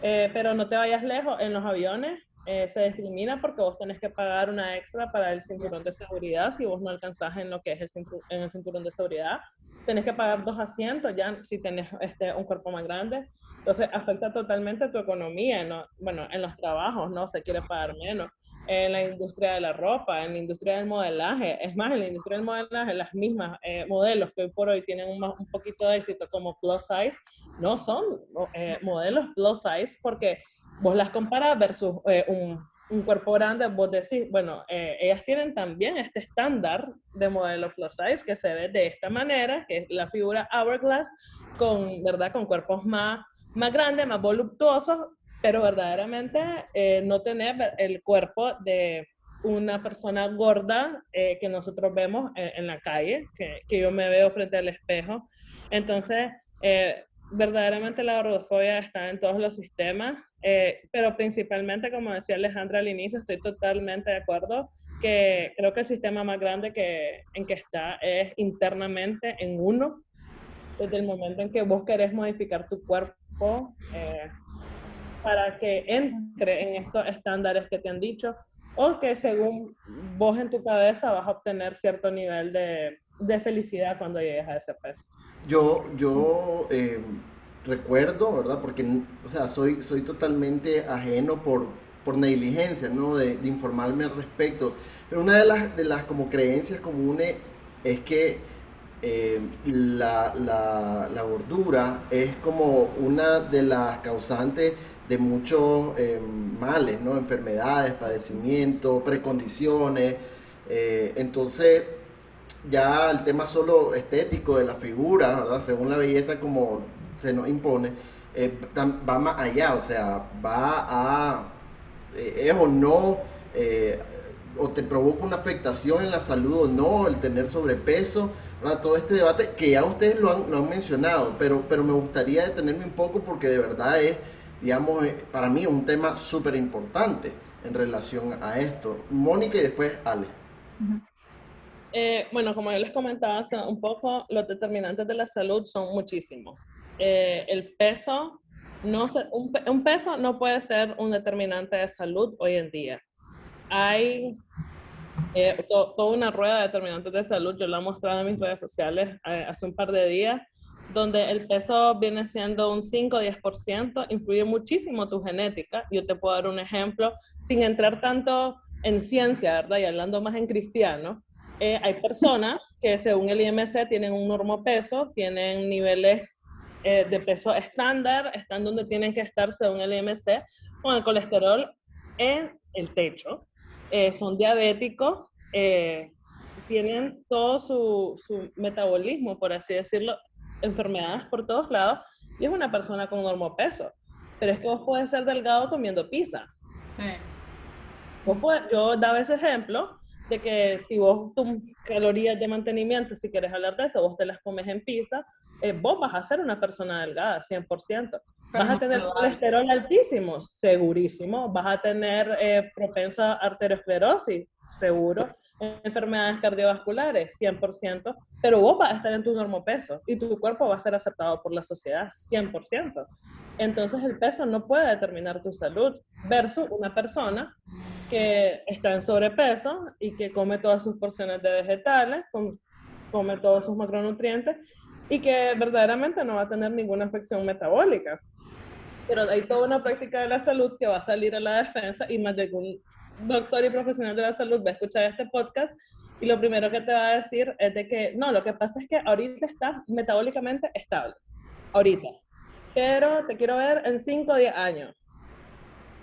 eh, pero no te vayas lejos, en los aviones eh, se discrimina porque vos tenés que pagar una extra para el cinturón de seguridad si vos no alcanzás en lo que es el, cinturón, en el cinturón de seguridad. Tenés que pagar dos asientos ya si tenés este, un cuerpo más grande. Entonces afecta totalmente tu economía. ¿no? Bueno, en los trabajos no se quiere pagar menos. En la industria de la ropa, en la industria del modelaje. Es más, en la industria del modelaje, las mismas eh, modelos que hoy por hoy tienen un, un poquito de éxito como plus size, no son eh, modelos plus size porque vos las comparas versus eh, un, un, cuerpo grande, vos decís, bueno, eh, ellas tienen también este estándar de modelo plus size que se ve de esta manera, que es la figura hourglass, con, ¿verdad? con cuerpos más, más grandes, más voluptuosos, pero verdaderamente no tener el cuerpo de una persona gorda que nosotros vemos en, la calle, que, yo me veo frente al espejo. Entonces, verdaderamente la gordofobia está en todos los sistemas, pero principalmente, como decía Alejandra al inicio, estoy totalmente de acuerdo que creo que el sistema más grande que, en que está es internamente en uno, desde el momento en que vos querés modificar tu cuerpo, eh, para que entre en estos estándares que te han dicho o que según vos en tu cabeza vas a obtener cierto nivel de, de felicidad cuando llegues a ese peso. Yo, yo eh, recuerdo, ¿verdad? Porque, o sea, soy, soy totalmente ajeno por, por negligencia, ¿no? De, de, informarme al respecto. Pero una de las, de las como creencias comunes es que eh, la, la, la, gordura es como una de las causantes de muchos eh, males, ¿no? Enfermedades, padecimientos, precondiciones. Eh, entonces, ya el tema solo estético de la figura, ¿verdad? Según la belleza como se nos impone, eh, va más allá, o sea, va a, es o no, o te provoca una afectación en la salud o no, el tener sobrepeso, ¿verdad? Todo este debate que ya ustedes lo han, lo han mencionado, pero, pero me gustaría detenerme un poco porque de verdad es digamos, eh, para mí un tema súper importante en relación a esto. Mónica y después Ale. Eh, bueno, como yo les comentaba hace un poco, los determinantes de la salud son muchísimos. Eh, el peso, no un, peso no puede ser un determinante de salud hoy en día. Hay toda una rueda de determinantes de salud, yo la he mostrado en mis redes sociales hace un par de días, donde el peso viene siendo un 5 o 10%, influye muchísimo tu genética. Yo te puedo dar un ejemplo, sin entrar tanto en ciencia, ¿verdad? Y hablando más en cristiano, eh, hay personas que según el IMC tienen un normopeso, tienen niveles eh, de peso estándar, están donde tienen que estar según el IMC, con el colesterol en el techo, eh, son diabéticos, tienen todo su, su, metabolismo, por así decirlo, enfermedades por todos lados y es una persona con peso Pero es que vos puedes ser delgado comiendo pizza. Sí. yo daba ese ejemplo de que si vos tus calorías de mantenimiento, si quieres hablar de eso, vos te las comes en pizza, eh, vos vas a ser una persona delgada, 100%. vas a tener colesterol altísimo, segurísimo. Vas a tener eh, propensa arteriosclerosis, seguro enfermedades cardiovasculares, 100%, pero vos vas a estar en tu normo peso y tu cuerpo va a ser aceptado por la sociedad, 100%. Entonces el peso no puede determinar tu salud versus una persona que está en sobrepeso y que come todas sus porciones de vegetales, come todos sus macronutrientes y que verdaderamente no va a tener ninguna afección metabólica. Pero hay toda una práctica de la salud que va a salir a la defensa y más de un doctor y profesional de la salud va a escuchar este podcast y lo primero que te va a decir es de que no, lo que pasa es que ahorita estás metabólicamente estable, ahorita, pero te quiero ver en 5 o 10 años.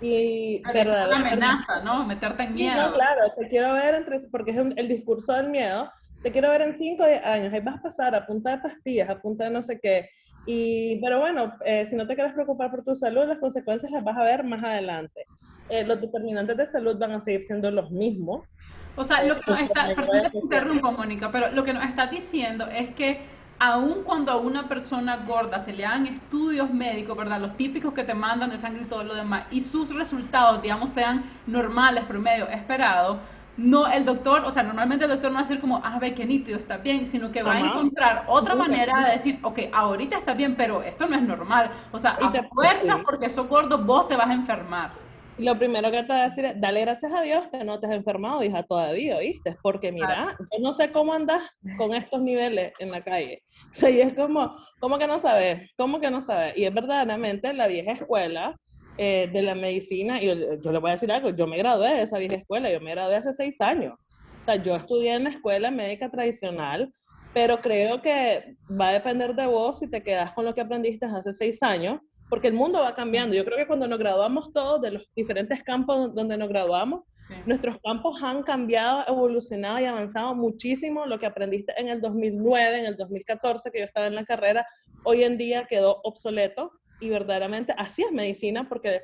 Y es una amenaza, ¿no? Meterte en miedo. claro, te quiero ver entre, porque es el discurso del miedo, te quiero ver en 5 o 10 años, ahí vas a pasar a punta de pastillas, a punta de no sé qué. Y, pero bueno, eh, si no te quieres preocupar por tu salud, las consecuencias las vas a ver más adelante. Eh, los determinantes de salud van a seguir siendo los mismos. O sea, lo que nos está, perdón que te interrumpo, Mónica, pero lo que nos está diciendo es que aun cuando a una persona gorda se le hagan estudios médicos, ¿verdad? Los típicos que te mandan de sangre y todo lo demás, y sus resultados, digamos, sean normales, promedio, esperado, no, el doctor, o sea, normalmente el doctor no va a decir como, ah, ve qué nítido, está bien, sino que va a encontrar otra manera de decir, ok, ahorita está bien, pero esto no es normal. O sea, a fuerzas porque sos gordo, vos te vas a enfermar. Lo primero que te voy a decir es, dale gracias a Dios que no te has enfermado, hija, todavía, ¿viste? Porque mira, yo no sé cómo andas con estos niveles en la calle. O sea, y es como, ¿cómo que no sabes? ¿Cómo que no sabes? Y es verdaderamente la vieja escuela eh, de la medicina, y yo, yo, le voy a decir algo, yo me gradué de esa vieja escuela, yo me gradué hace seis años. O sea, yo estudié en la escuela médica tradicional, pero creo que va a depender de vos si te quedas con lo que aprendiste hace seis años porque el mundo va cambiando. Yo creo que cuando nos graduamos todos de los diferentes campos donde nos graduamos, nuestros campos han cambiado, evolucionado y avanzado muchísimo. Lo que aprendiste en el 2009, en el 2014, que yo estaba en la carrera, hoy en día quedó obsoleto y verdaderamente así es medicina, porque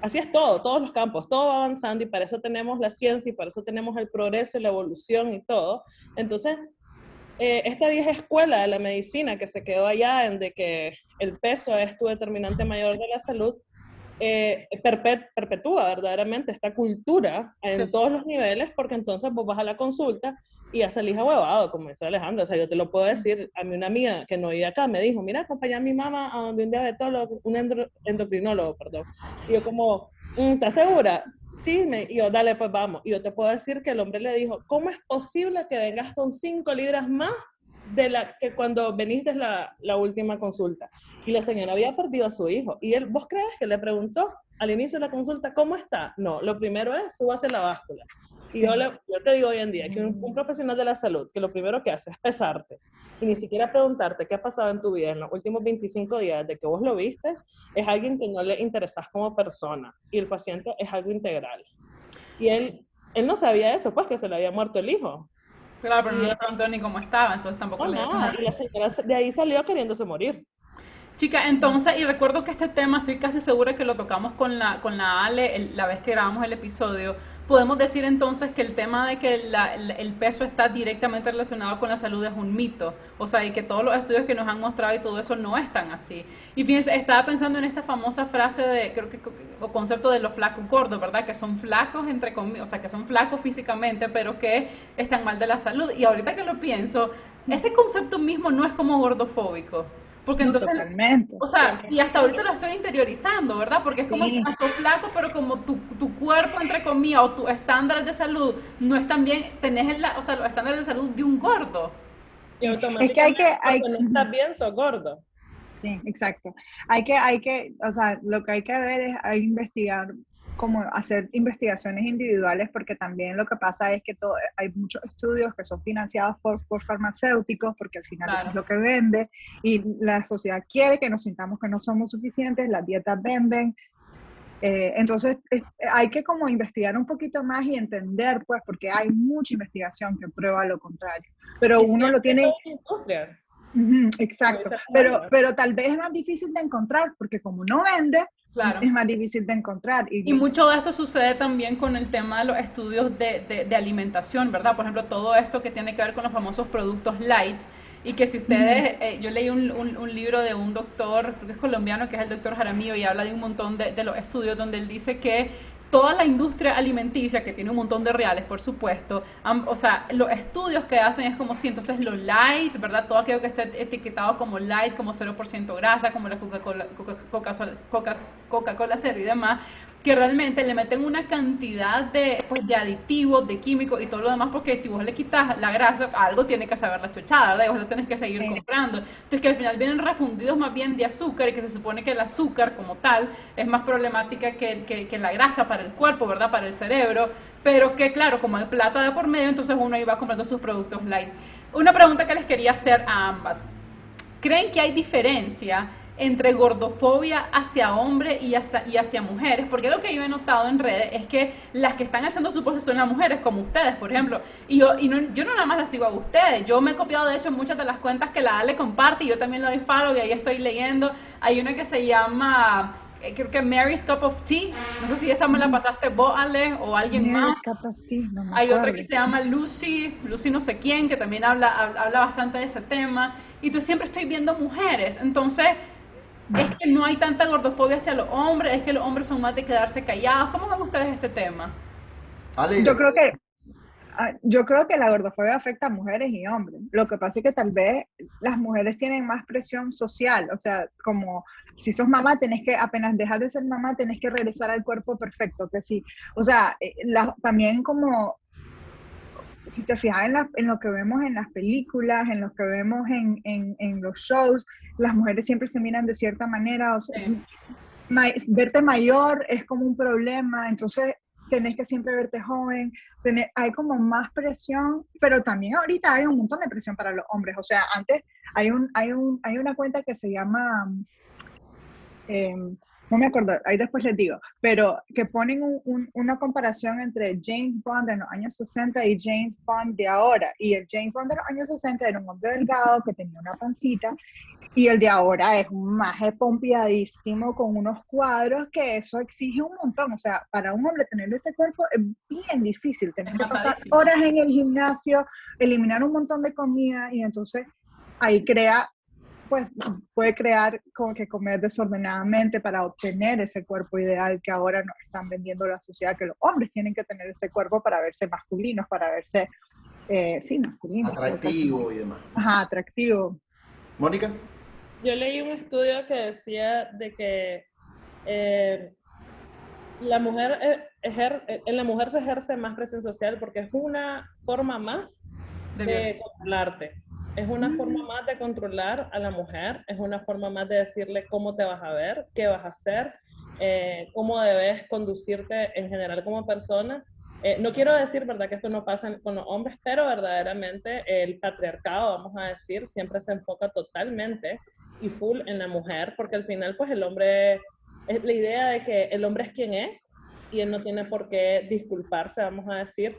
así es todo, todos los campos, todo va avanzando y para eso tenemos la ciencia y para eso tenemos el progreso y la evolución y todo. Entonces, eh, esta vieja escuela de la medicina que se quedó allá en de que el peso es tu determinante mayor de la salud, eh, perpetúa verdaderamente esta cultura en todos los niveles, porque entonces vos vas a la consulta y ya salís ahuevado, como dice Alejandro. O sea, yo te lo puedo decir, a mí una amiga que no iba acá me dijo, mira, acompaña a mi mamá a donde un diabetólogo, un endocrinólogo, perdón. Y yo como, mm, ¿estás segura? Sí, me, yo, dale, pues vamos. Y yo te puedo decir que el hombre le dijo, ¿cómo es posible que vengas con 5 libras más de la que cuando veniste la, la última consulta? Y la señora había perdido a su hijo. Y él, ¿vos crees que le preguntó al inicio de la consulta, ¿cómo está? No, lo primero es, súbase la báscula. Y yo, yo, te digo hoy en día que un, un, profesional de la salud, que lo primero que hace es pesarte y ni siquiera preguntarte qué ha pasado en tu vida en los últimos 25 días de que vos lo viste, es alguien que no le interesas como persona y el paciente es algo integral. Y él, él no sabía eso, pues que se le había muerto el hijo. Claro, pero no le preguntó ni cómo estaba, entonces tampoco le nada, Y la señora de ahí salió queriéndose morir. Chica, entonces, y recuerdo que este tema estoy casi segura que lo tocamos con la, con la Ale la vez que grabamos el episodio. Podemos decir entonces que el tema de que el peso está directamente relacionado con la salud es un mito. O sea, y que todos los estudios que nos han mostrado y todo eso no están así. Y fíjense, estaba pensando en esta famosa frase de, creo que, o concepto de los flacos gordos, ¿verdad? Que son flacos, entre comillas, o sea, que son flacos físicamente, pero que están mal de la salud. Y ahorita que lo pienso, ese concepto mismo no es como gordofóbico. Porque entonces, o sea, y hasta ahorita lo estoy interiorizando, ¿verdad? Porque es como si sos flaco, pero como tu, tu, cuerpo, entre comillas, o tus estándares de salud no están bien, tenés o sea, los estándares de salud de un gordo. es que hay que, hay, no estás bien, sos gordo. Sí, exacto. Hay que, hay que, o sea, lo que hay que ver es hay investigar como hacer investigaciones individuales porque también lo que pasa es que todo, hay muchos estudios que son financiados por, por farmacéuticos porque al final eso es lo que vende y la sociedad quiere que nos sintamos que no somos suficientes, las dietas venden. Eh, entonces hay que como investigar un poquito más y entender pues porque hay mucha investigación que prueba lo contrario, pero uno lo tiene... exacto, pero, pero tal vez es más difícil de encontrar porque como no vende, Claro. Es más difícil de encontrar. Y, mucho de esto sucede también con el tema de los estudios de, de, alimentación, ¿verdad? Por ejemplo, todo esto que tiene que ver con los famosos productos light. Y que si ustedes, eh, yo leí un, un, libro de un doctor, creo que es colombiano, que es el doctor Jaramillo, y habla de un montón de, de los estudios donde él dice que toda la industria alimenticia, que tiene un montón de reales, por supuesto, o sea, los estudios que hacen es como si entonces lo light, ¿verdad? Todo aquello que esté etiquetado como light, como 0% grasa, como la Coca-Cola Coca Coca, Coca, Cola Cero y demás, que realmente le meten una cantidad de, pues, de aditivos, de químicos y todo lo demás, porque si vos le quitas la grasa, algo tiene que saber la chuchada, ¿verdad? Y vos lo tenés que seguir comprando. Entonces que al final vienen refundidos más bien de azúcar y que se supone que el azúcar como tal es más problemática que, que, que la grasa para el cuerpo, ¿verdad? Para el cerebro, pero que claro, como hay plata de por medio, entonces uno iba comprando sus productos light. Una pregunta que les quería hacer a ambas. ¿Creen que hay diferencia? Entre gordofobia hacia hombres y hacia, y hacia mujeres, porque lo que yo he notado en redes es que las que están alzando su voz son las mujeres, como ustedes, por ejemplo, y yo, y no, yo no nada más las sigo a ustedes, yo me he copiado de hecho muchas de las cuentas que la Ale comparte y yo también lo doy faro y ahí estoy leyendo, hay una que se llama eh, creo que Mary's Cup of Tea. No sé si esa me la pasaste vos, Ale, o alguien más. Cup of tea, no Hay otra que se llama Lucy, Lucy no sé quién, que también habla, habla bastante de ese tema. Y tú siempre estoy viendo mujeres. Entonces, es que no hay tanta gordofobia hacia los hombres, es que los hombres son más de quedarse callados. ¿Cómo ven ustedes este tema? Yo creo que ah, yo creo que la gordofobia afecta a mujeres y hombres. Lo que pasa es que tal vez las mujeres tienen más presión social, o sea, como si sos mamá, tenés que, apenas dejas de ser mamá, tenés que regresar al cuerpo perfecto, que sí. O sea, eh, también como si te fijas en, lo que vemos en las películas, en lo que vemos en, los shows, las mujeres siempre se miran de cierta manera, o sea, verte mayor es como un problema, entonces tenés que siempre verte joven, hay como más presión, pero también ahorita hay un montón de presión para los hombres, o sea, antes hay, un, hay, un, hay una cuenta que se llama... Em, no me acuerdo, ahí después les digo, pero que ponen una comparación entre James Bond de los años 60 y James Bond de ahora. Y el James Bond de los años 60 era un hombre delgado que tenía una pancita y el de ahora es un maje pompeadísimo con unos cuadros que eso exige un montón. O sea, para un hombre tener ese cuerpo es bien difícil. Tener que pasar horas en el gimnasio, eliminar un montón de comida y entonces ahí crea pues puede crear como que comer desordenadamente para obtener ese cuerpo ideal que ahora nos están vendiendo la sociedad, que los hombres tienen que tener ese cuerpo para verse masculinos, para verse, eh, sí, masculinos. Atractivo y demás. Ajá, atractivo. Mónica. Yo leí un estudio que decía de que eh, la mujer eh, en la mujer se ejerce más presión social porque es una forma más de, de controlarte es una forma mm. más de controlar a la mujer, es una forma más de decirle cómo te vas a ver, qué vas a hacer, eh, cómo debes conducirte en general como persona. Eh, no quiero decir, ¿verdad?, que esto no pasa con los hombres, pero verdaderamente el patriarcado, vamos a decir, siempre se enfoca totalmente y full en la mujer, porque al final, pues el hombre, es la idea de que el hombre es quien es y él no tiene por qué disculparse, vamos a decir,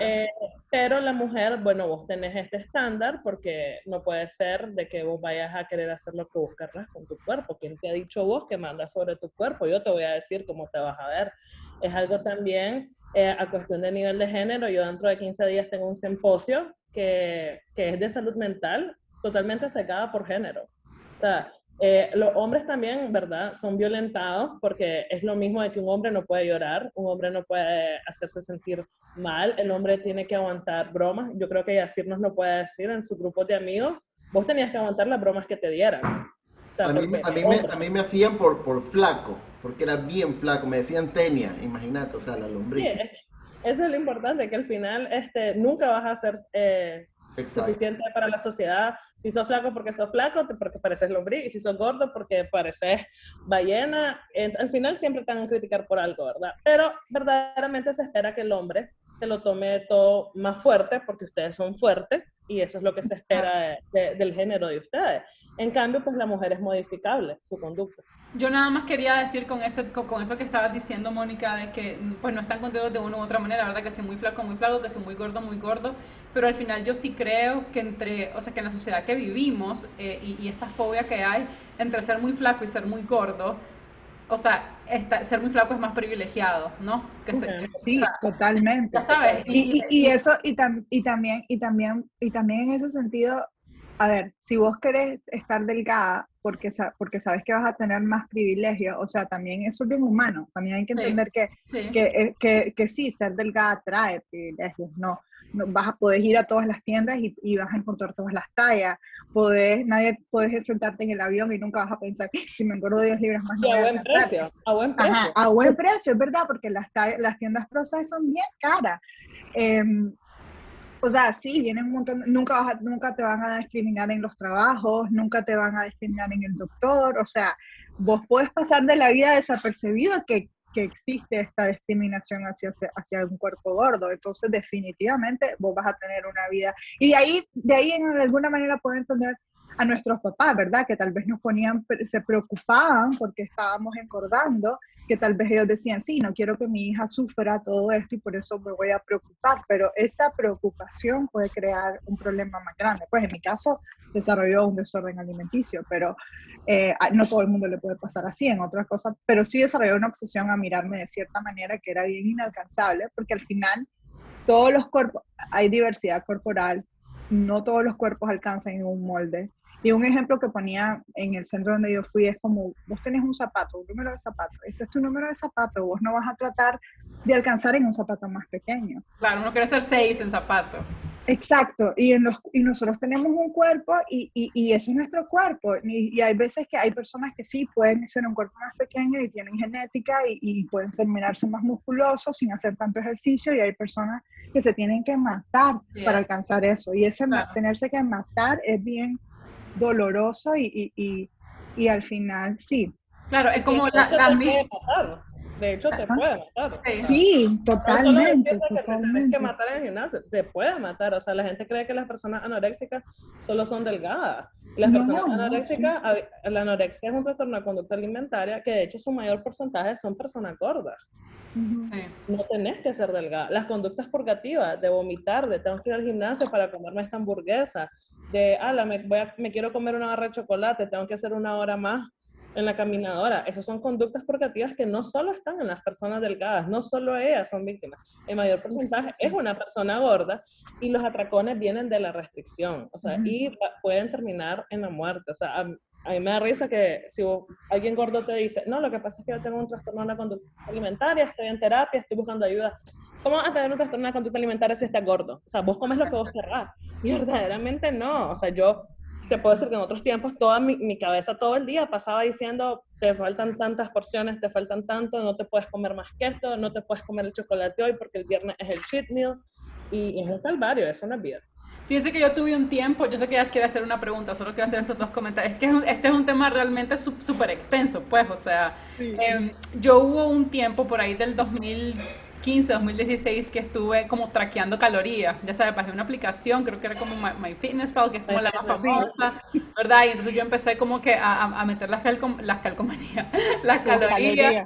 eh, pero la mujer, bueno, vos tenés este estándar porque no puede ser de que vos vayas a querer hacer lo que vos querrás con tu cuerpo. ¿Quién te ha dicho vos que mandas sobre tu cuerpo? Yo te voy a decir cómo te vas a ver. Es algo también eh, a cuestión de nivel de género. Yo dentro de 15 días tengo un simposio que, que es de salud mental totalmente secada por género. O sea, eh, los hombres también, ¿verdad? Son violentados porque es lo mismo de que un hombre no puede llorar, un hombre no puede hacerse sentir mal, el hombre tiene que aguantar bromas. Yo creo que Yacir nos lo puede decir en su grupo de amigos. Vos tenías que aguantar las bromas que te dieran. a, mí, a, mí me, a, mí, me, hacían por, por flaco, porque era bien flaco, me decían tenia, imagínate, o sea, la lombriz. eso es lo importante, que al final este, nunca vas a ser eh, suficiente para la sociedad. Si sos flaco porque sos flaco, porque pareces lombriz, y si sos gordo porque pareces ballena, al final siempre te van a criticar por algo, ¿verdad? Pero verdaderamente se espera que el hombre se lo tome todo más fuerte porque ustedes son fuertes y eso es lo que se espera del género de ustedes. En cambio, pues la mujer es modificable, su conducta. Yo nada más quería decir con, ese, con, eso que estabas diciendo, Mónica, de que pues no están contentos de una u otra manera, la verdad que soy muy flaco, muy flaco, que soy muy gordo, muy gordo, pero al final yo sí creo que entre, o sea, que en la sociedad que vivimos eh, y, esta fobia que hay entre ser muy flaco y ser muy gordo, o sea, ser muy flaco es más privilegiado, ¿no? Que sí, totalmente. sabes. Y, y, eso, y, y, también, y también, y también en ese sentido, a ver, si vos querés estar delgada porque, porque sabes que vas a tener más privilegios, o sea, también eso es bien humano, también hay que entender que, Que, eh, que, que, sí, ser delgada trae privilegios, no, vas a poder ir a todas las tiendas y, vas a encontrar todas las tallas, podés, nadie puedes sentarte en el avión y nunca vas a pensar, si me engordo 10 libras más. a buen precio, a buen precio. a buen precio, es verdad, porque las, las tiendas prosas son bien caras. Em, o sea, sí, vienen un montón, nunca, nunca te van a discriminar en los trabajos, nunca te van a discriminar en el doctor, o sea, vos puedes pasar de la vida desapercibido que, que existe esta discriminación hacia, hacia un cuerpo gordo, entonces definitivamente vos vas a tener una vida, y de ahí, de ahí en alguna manera puedo entender a nuestros papás, ¿verdad? Que tal vez nos ponían, se preocupaban porque estábamos engordando, que tal vez ellos decían, sí, no quiero que mi hija sufra todo esto y por eso me voy a preocupar, pero esta preocupación puede crear un problema más grande. Pues en mi caso desarrolló un desorden alimenticio, pero eh, no todo el mundo le puede pasar así en otras cosas, pero sí desarrolló una obsesión a mirarme de cierta manera que era bien inalcanzable, porque al final todos los cuerpos, hay diversidad corporal, no todos los cuerpos alcanzan en un molde, y un ejemplo que ponía en el centro donde yo fui es como, vos tenés un zapato, un número de zapato, ese es tu número de zapato, vos no vas a tratar de alcanzar en un zapato más pequeño. Claro, uno quiere ser seis en zapato. Exacto, y, en los, y nosotros tenemos un cuerpo y, y, y ese es nuestro cuerpo. Y, hay veces que hay personas que sí pueden ser un cuerpo más pequeño y tienen genética y, pueden ser mirarse más musculosos sin hacer tanto ejercicio y hay personas que se tienen que matar para alcanzar eso. Y ese tenerse que matar es bien doloroso y, y, y, al final sí. Claro, es como la, De hecho, te puede matar. Sí, totalmente. Que tienes que matar en el gimnasio. Te puede matar. O sea, la gente cree que las personas anoréxicas solo son delgadas. Las personas anoréxicas, la anorexia es un trastorno de conducta alimentaria que de hecho su mayor porcentaje son personas gordas. No tenés que ser delgada. Las conductas purgativas de vomitar, de tengo que ir al gimnasio para comerme esta hamburguesa, de, ala, me, voy me quiero comer una barra de chocolate, tengo que hacer una hora más en la caminadora. Esas son conductas purgativas que no solo están en las personas delgadas, no solo ellas son víctimas. El mayor porcentaje es una persona gorda y los atracones vienen de la restricción, o sea, y pueden terminar en la muerte. O sea, a, mí me da risa que si alguien gordo te dice, no, lo que pasa es que yo tengo un trastorno de la conducta alimentaria, estoy en terapia, estoy buscando ayuda. ¿Cómo vas a tener un trastorno de conducta alimentaria si estás gordo? O sea, vos comes lo que vos querrás. Y verdaderamente no. O sea, yo te puedo decir que en otros tiempos toda mi, mi, cabeza todo el día pasaba diciendo, te faltan tantas porciones, te faltan tanto, no te puedes comer más que esto, no te puedes comer el chocolate hoy porque el viernes es el cheat meal. Y, es un calvario, eso no es vida. Fíjense que yo tuve un tiempo, yo sé que ya quiere hacer una pregunta, solo quiero hacer estos dos comentarios. Es que este es un tema realmente súper extenso, pues, o sea, em, yo hubo un tiempo por ahí del 2000 2015, 2016 que estuve como traqueando calorías. Ya sabes, bajé una aplicación, creo que era como MyFitnessPal, que es como la más famosa, ¿verdad? Y entonces yo empecé como que a, a meter las, las calcomanías, las calorías.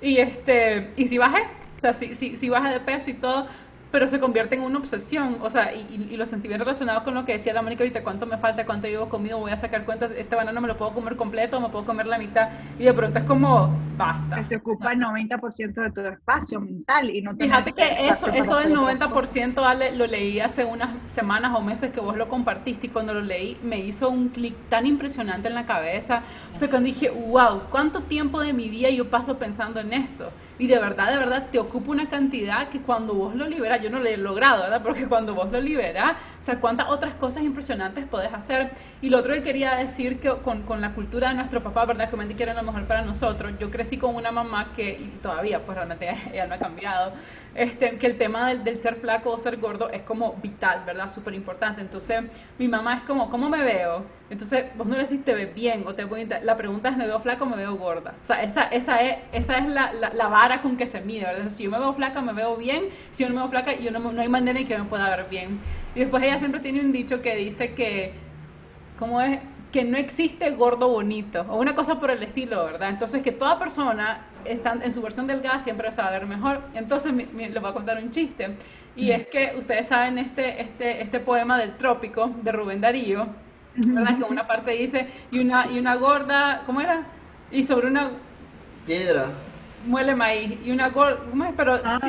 Y, este, y si bajé, o sea, si, si, si bajé de peso y todo, pero se convierte en una obsesión, o sea, y, y, lo sentí bien relacionado con lo que decía la Mónica ahorita, cuánto me falta, cuánto llevo comido, voy a sacar cuentas, este banano me lo puedo comer completo, me puedo comer la mitad, y de pronto es como, basta. Te ocupa el 90% de tu espacio mental y no Fíjate que eso, eso del 90%, Ale, lo leí hace unas semanas o meses que vos lo compartiste, y cuando lo leí me hizo un clic tan impresionante en la cabeza, o sea, cuando dije, wow, ¿cuánto tiempo de mi día yo paso pensando en esto? Y de verdad, de verdad, te ocupa una cantidad que cuando vos lo liberas, yo no lo he logrado, ¿verdad? Porque cuando vos lo liberas, o sea, cuántas otras cosas impresionantes podés hacer. Y lo otro que quería decir que con, con la cultura de nuestro papá, ¿verdad? Que me quieren lo mejor para nosotros. Yo crecí con una mamá que, y todavía, pues realmente ella no ha cambiado, este, que el tema del, del ser flaco o ser gordo es como vital, ¿verdad? Súper importante. Entonces, mi mamá es como, ¿cómo me veo? Entonces, vos no le decís te ves bien o te La pregunta es, ¿me veo flaca o me veo gorda? O sea, esa, esa es, esa es la, la, vara con que se mide, ¿verdad? Si yo me veo flaca, me veo bien. Si yo no me veo flaca, yo no, no hay manera en que me pueda ver bien. Y después ella siempre tiene un dicho que dice que, ¿cómo es? Que no existe gordo bonito, o una cosa por el estilo, ¿verdad? Entonces, que toda persona está en su versión delgada siempre se va a ver mejor. Entonces, les voy a contar un chiste. Y es que ustedes saben este, este, este poema del trópico de Rubén Darío, ¿verdad? Que una parte dice, y una, y una gorda, ¿cómo era? Y sobre una... Piedra. Muele maíz. Y una gorda, ¿cómo es? Pero... Ah,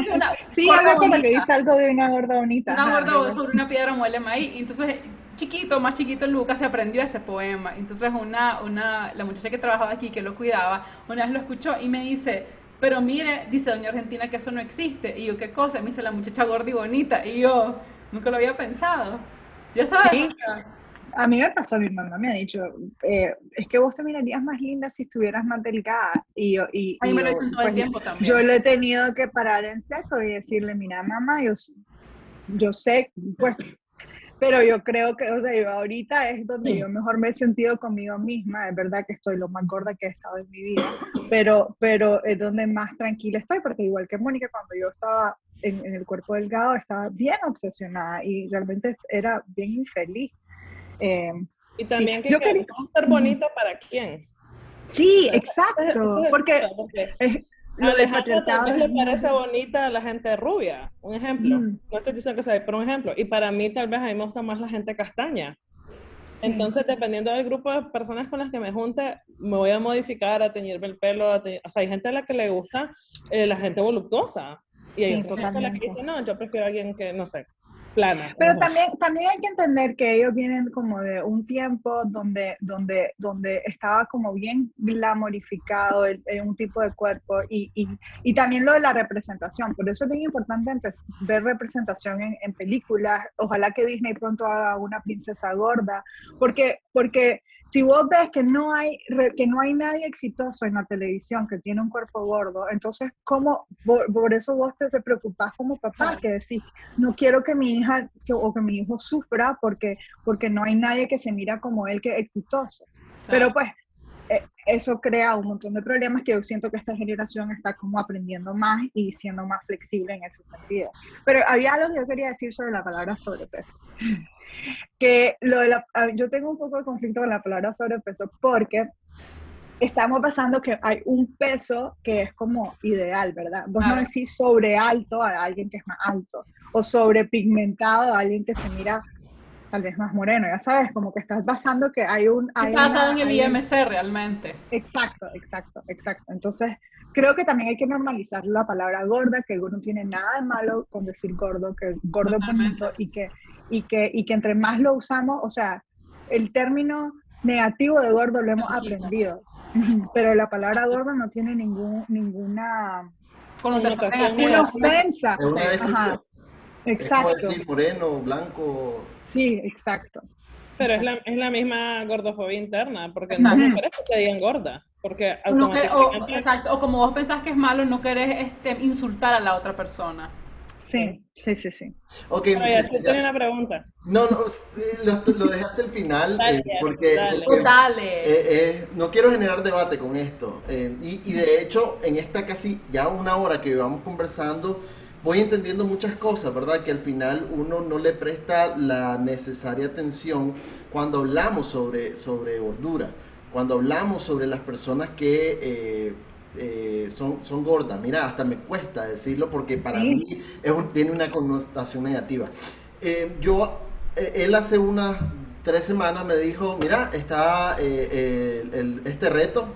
sí, algo como que dice algo de una gorda bonita. Una gorda sobre una piedra muele maíz. entonces, chiquito, más chiquito, Lucas se aprendió ese poema. Entonces, una, una, la muchacha que trabajaba aquí, que lo cuidaba, una vez lo escuchó y me dice, pero mire, dice doña Argentina que eso no existe. Y yo, ¿qué cosa? me dice la muchacha gorda y bonita. Y yo, nunca lo había pensado. Ya sabes. A mí me pasó, mi mamá me ha dicho, eh, es que vos te mirarías más linda si estuvieras más delgada. Y yo, y, me lo dicen todo el pues, tiempo también. Yo le he tenido que parar en seco y decirle, mira mamá, yo, yo sé, pues, pero yo creo que, o sea, yo ahorita es donde yo mejor me he sentido conmigo misma. Es verdad que estoy lo más gorda que he estado en mi vida, pero, pero es donde más tranquila estoy, porque igual que Mónica, cuando yo estaba en, en el cuerpo delgado, estaba bien obsesionada y realmente era bien infeliz. Eh, y también que yo quería ser bonito para quién. Sí, exacto, porque, lo de patriarcado le parece bonita a la gente rubia, un ejemplo. No estoy diciendo que sea, pero un ejemplo. Y para mí tal vez a mí me gusta más la gente castaña. Entonces, dependiendo del grupo de personas con las que me junte, me voy a modificar, a teñirme el pelo. o sea, hay gente a la que le gusta eh, la gente voluptuosa. Y hay gente a la que dice, no, yo prefiero a alguien que, no sé, plana. Pero también, también hay que entender que ellos vienen como de un tiempo donde, donde, donde estaba como bien glamorificado el, un tipo de cuerpo y, y, y, también lo de la representación. Por eso es bien importante ver representación en, en películas. Ojalá que Disney pronto haga una princesa gorda, porque, porque si vos ves que no hay que no hay nadie exitoso en la televisión que tiene un cuerpo gordo, entonces cómo por, eso vos te, te preocupás como papá que decís no quiero que mi hija o que mi hijo sufra porque porque no hay nadie que se mira como él que es exitoso. Pero pues eso crea un montón de problemas que yo siento que esta generación está como aprendiendo más y siendo más flexible en ese sentido. Pero había algo que yo quería decir sobre la palabra sobrepeso. Que lo de la, yo tengo un poco de conflicto con la palabra sobrepeso porque estamos pasando que hay un peso que es como ideal, ¿verdad? Vos no decís sobre alto a alguien que es más alto o sobre pigmentado a alguien que se mira tal vez más moreno, ya sabes, como que estás basando que hay un... Hay está basado en el IMC realmente. Exacto, exacto, exacto. Entonces, creo que también hay que normalizar la palabra gorda, que no tiene nada de malo con decir gordo, que gordo es bonito y que, y, que, y que entre más lo usamos, o sea, el término negativo de gordo lo hemos aprendido, pero la palabra gordo no tiene ningún, ninguna... Connotación una ofensa. Es una Exacto. Es decir moreno, blanco, Sí, exacto. Pero es la, es la misma gordofobia interna, porque no querés que te digan gorda. Porque o, exacto, o como vos pensás que es malo, no querés este, insultar a la otra persona. Sí, sí, sí, sí. Ok, ya, tenía una pregunta. No, no, lo, lo dejaste al final eh, porque, dale. Eh, eh, no quiero generar debate con esto. y, y de hecho, en esta casi ya una hora que vamos conversando, voy entendiendo muchas cosas, ¿verdad? Que al final uno no le presta la necesaria atención cuando hablamos sobre, sobre gordura, cuando hablamos sobre las personas que eh, eh, son, son gordas. Mira, hasta me cuesta decirlo porque para mí es tiene una connotación negativa. Eh, yo, él hace unas tres semanas me dijo, mira, está este reto,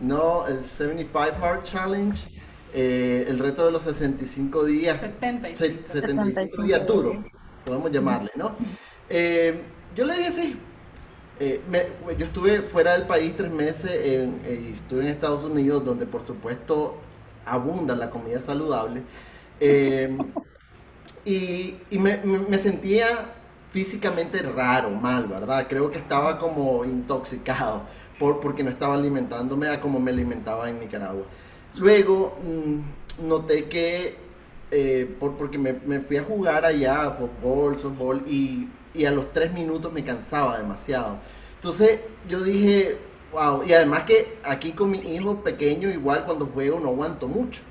¿no? El 75 Hard Challenge eh, el reto de los 65 días. 75, días duros, podemos llamarle, ¿no? Eh, yo le dije sí. Eh, yo estuve fuera del país tres meses, en, estuve en Estados Unidos, donde por supuesto abunda la comida saludable. y, me, sentía físicamente raro, mal, ¿verdad? Creo que estaba como intoxicado por, porque no estaba alimentándome a como me alimentaba en Nicaragua. Luego mm, noté que, eh, por, porque me, fui a jugar allá, fútbol, softball, y, y, a los tres minutos me cansaba demasiado. Entonces yo dije, wow, y además que aquí con mi hijo pequeño, igual cuando juego no aguanto mucho.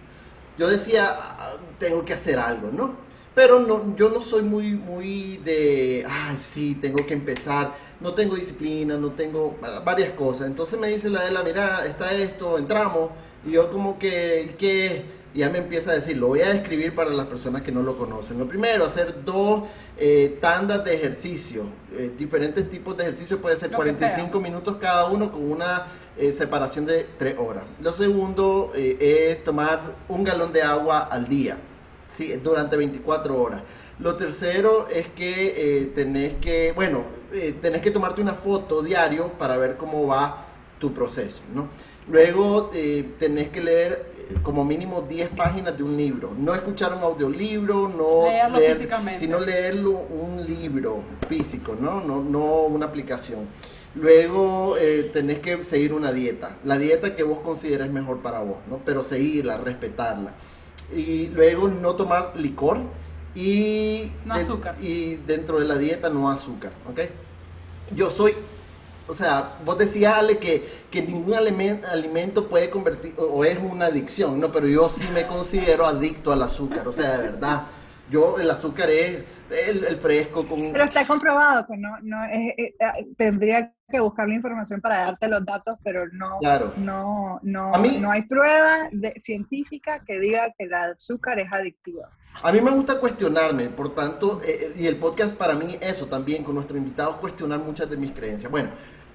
Yo decía, ah, tengo que hacer algo, ¿no? Pero no, yo no soy muy, muy de, ay, sí, tengo que empezar. No tengo disciplina, no tengo varias cosas. Entonces me dice la de la, mira, está esto, entramos. Y yo como que, que ya me empieza a decir, lo voy a describir para las personas que no lo conocen. Lo primero, hacer dos eh, tandas de ejercicio, eh, diferentes tipos de ejercicio, puede ser 45 minutos cada uno con una eh, separación de 3 horas. Lo segundo es tomar un galón de agua al día, ¿sí? durante 24 horas. Lo tercero es que tenés que, bueno, tenés que tomarte una foto diario para ver cómo va tu proceso, ¿no? Luego eh, tenés que leer eh, como mínimo 10 páginas de un libro. No escuchar un audiolibro, no leerlo físicamente. sino leerlo un libro físico, ¿no? No, no una aplicación. Luego eh, tenés que seguir una dieta, la dieta que vos consideres mejor para vos, ¿no? Pero seguirla, respetarla. Y luego no tomar licor y, no azúcar. y dentro de la dieta no azúcar, ¿ok? Yo soy o sea, vos decías, Ale, que, que ningún alimento puede convertir, o, es una adicción, ¿no? Pero yo sí me considero adicto al azúcar, o sea, de verdad. Yo, el azúcar es el, fresco con... Pero está comprobado que no, no es, eh, tendría que buscar la información para darte los datos, pero no, no, no, no hay prueba de, científica que diga que el azúcar es adictivo. A mí me gusta cuestionarme, por tanto, eh, y el podcast para mí eso también, con nuestro invitado, cuestionar muchas de mis creencias. Bueno,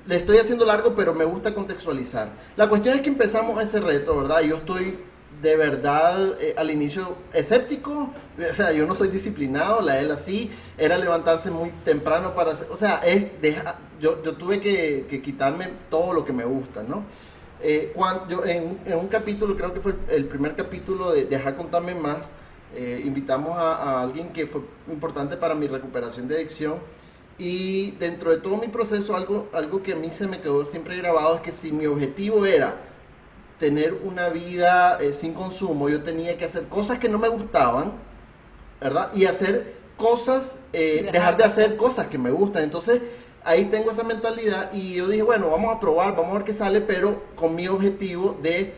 le estoy haciendo largo, pero me gusta contextualizar. La cuestión es que empezamos ese reto, ¿verdad? Yo estoy de verdad eh, al inicio escéptico, o sea, yo no soy disciplinado, la él así, era levantarse muy temprano para hacer, o sea, es yo, yo tuve que, quitarme todo lo que me gusta, ¿no? Eh, cuando, yo, en, un capítulo, creo que fue el primer capítulo de Deja contarme más, eh, invitamos a, a, alguien que fue importante para mi recuperación de adicción. Y dentro de todo mi proceso, algo, algo que a mí se me quedó siempre grabado es que si mi objetivo era tener una vida eh, sin consumo, yo tenía que hacer cosas que no me gustaban, ¿verdad? Y hacer cosas, eh, dejar de hacer cosas que me gustan. Entonces, ahí tengo esa mentalidad y yo dije, bueno, vamos a probar, vamos a ver qué sale, pero con mi objetivo de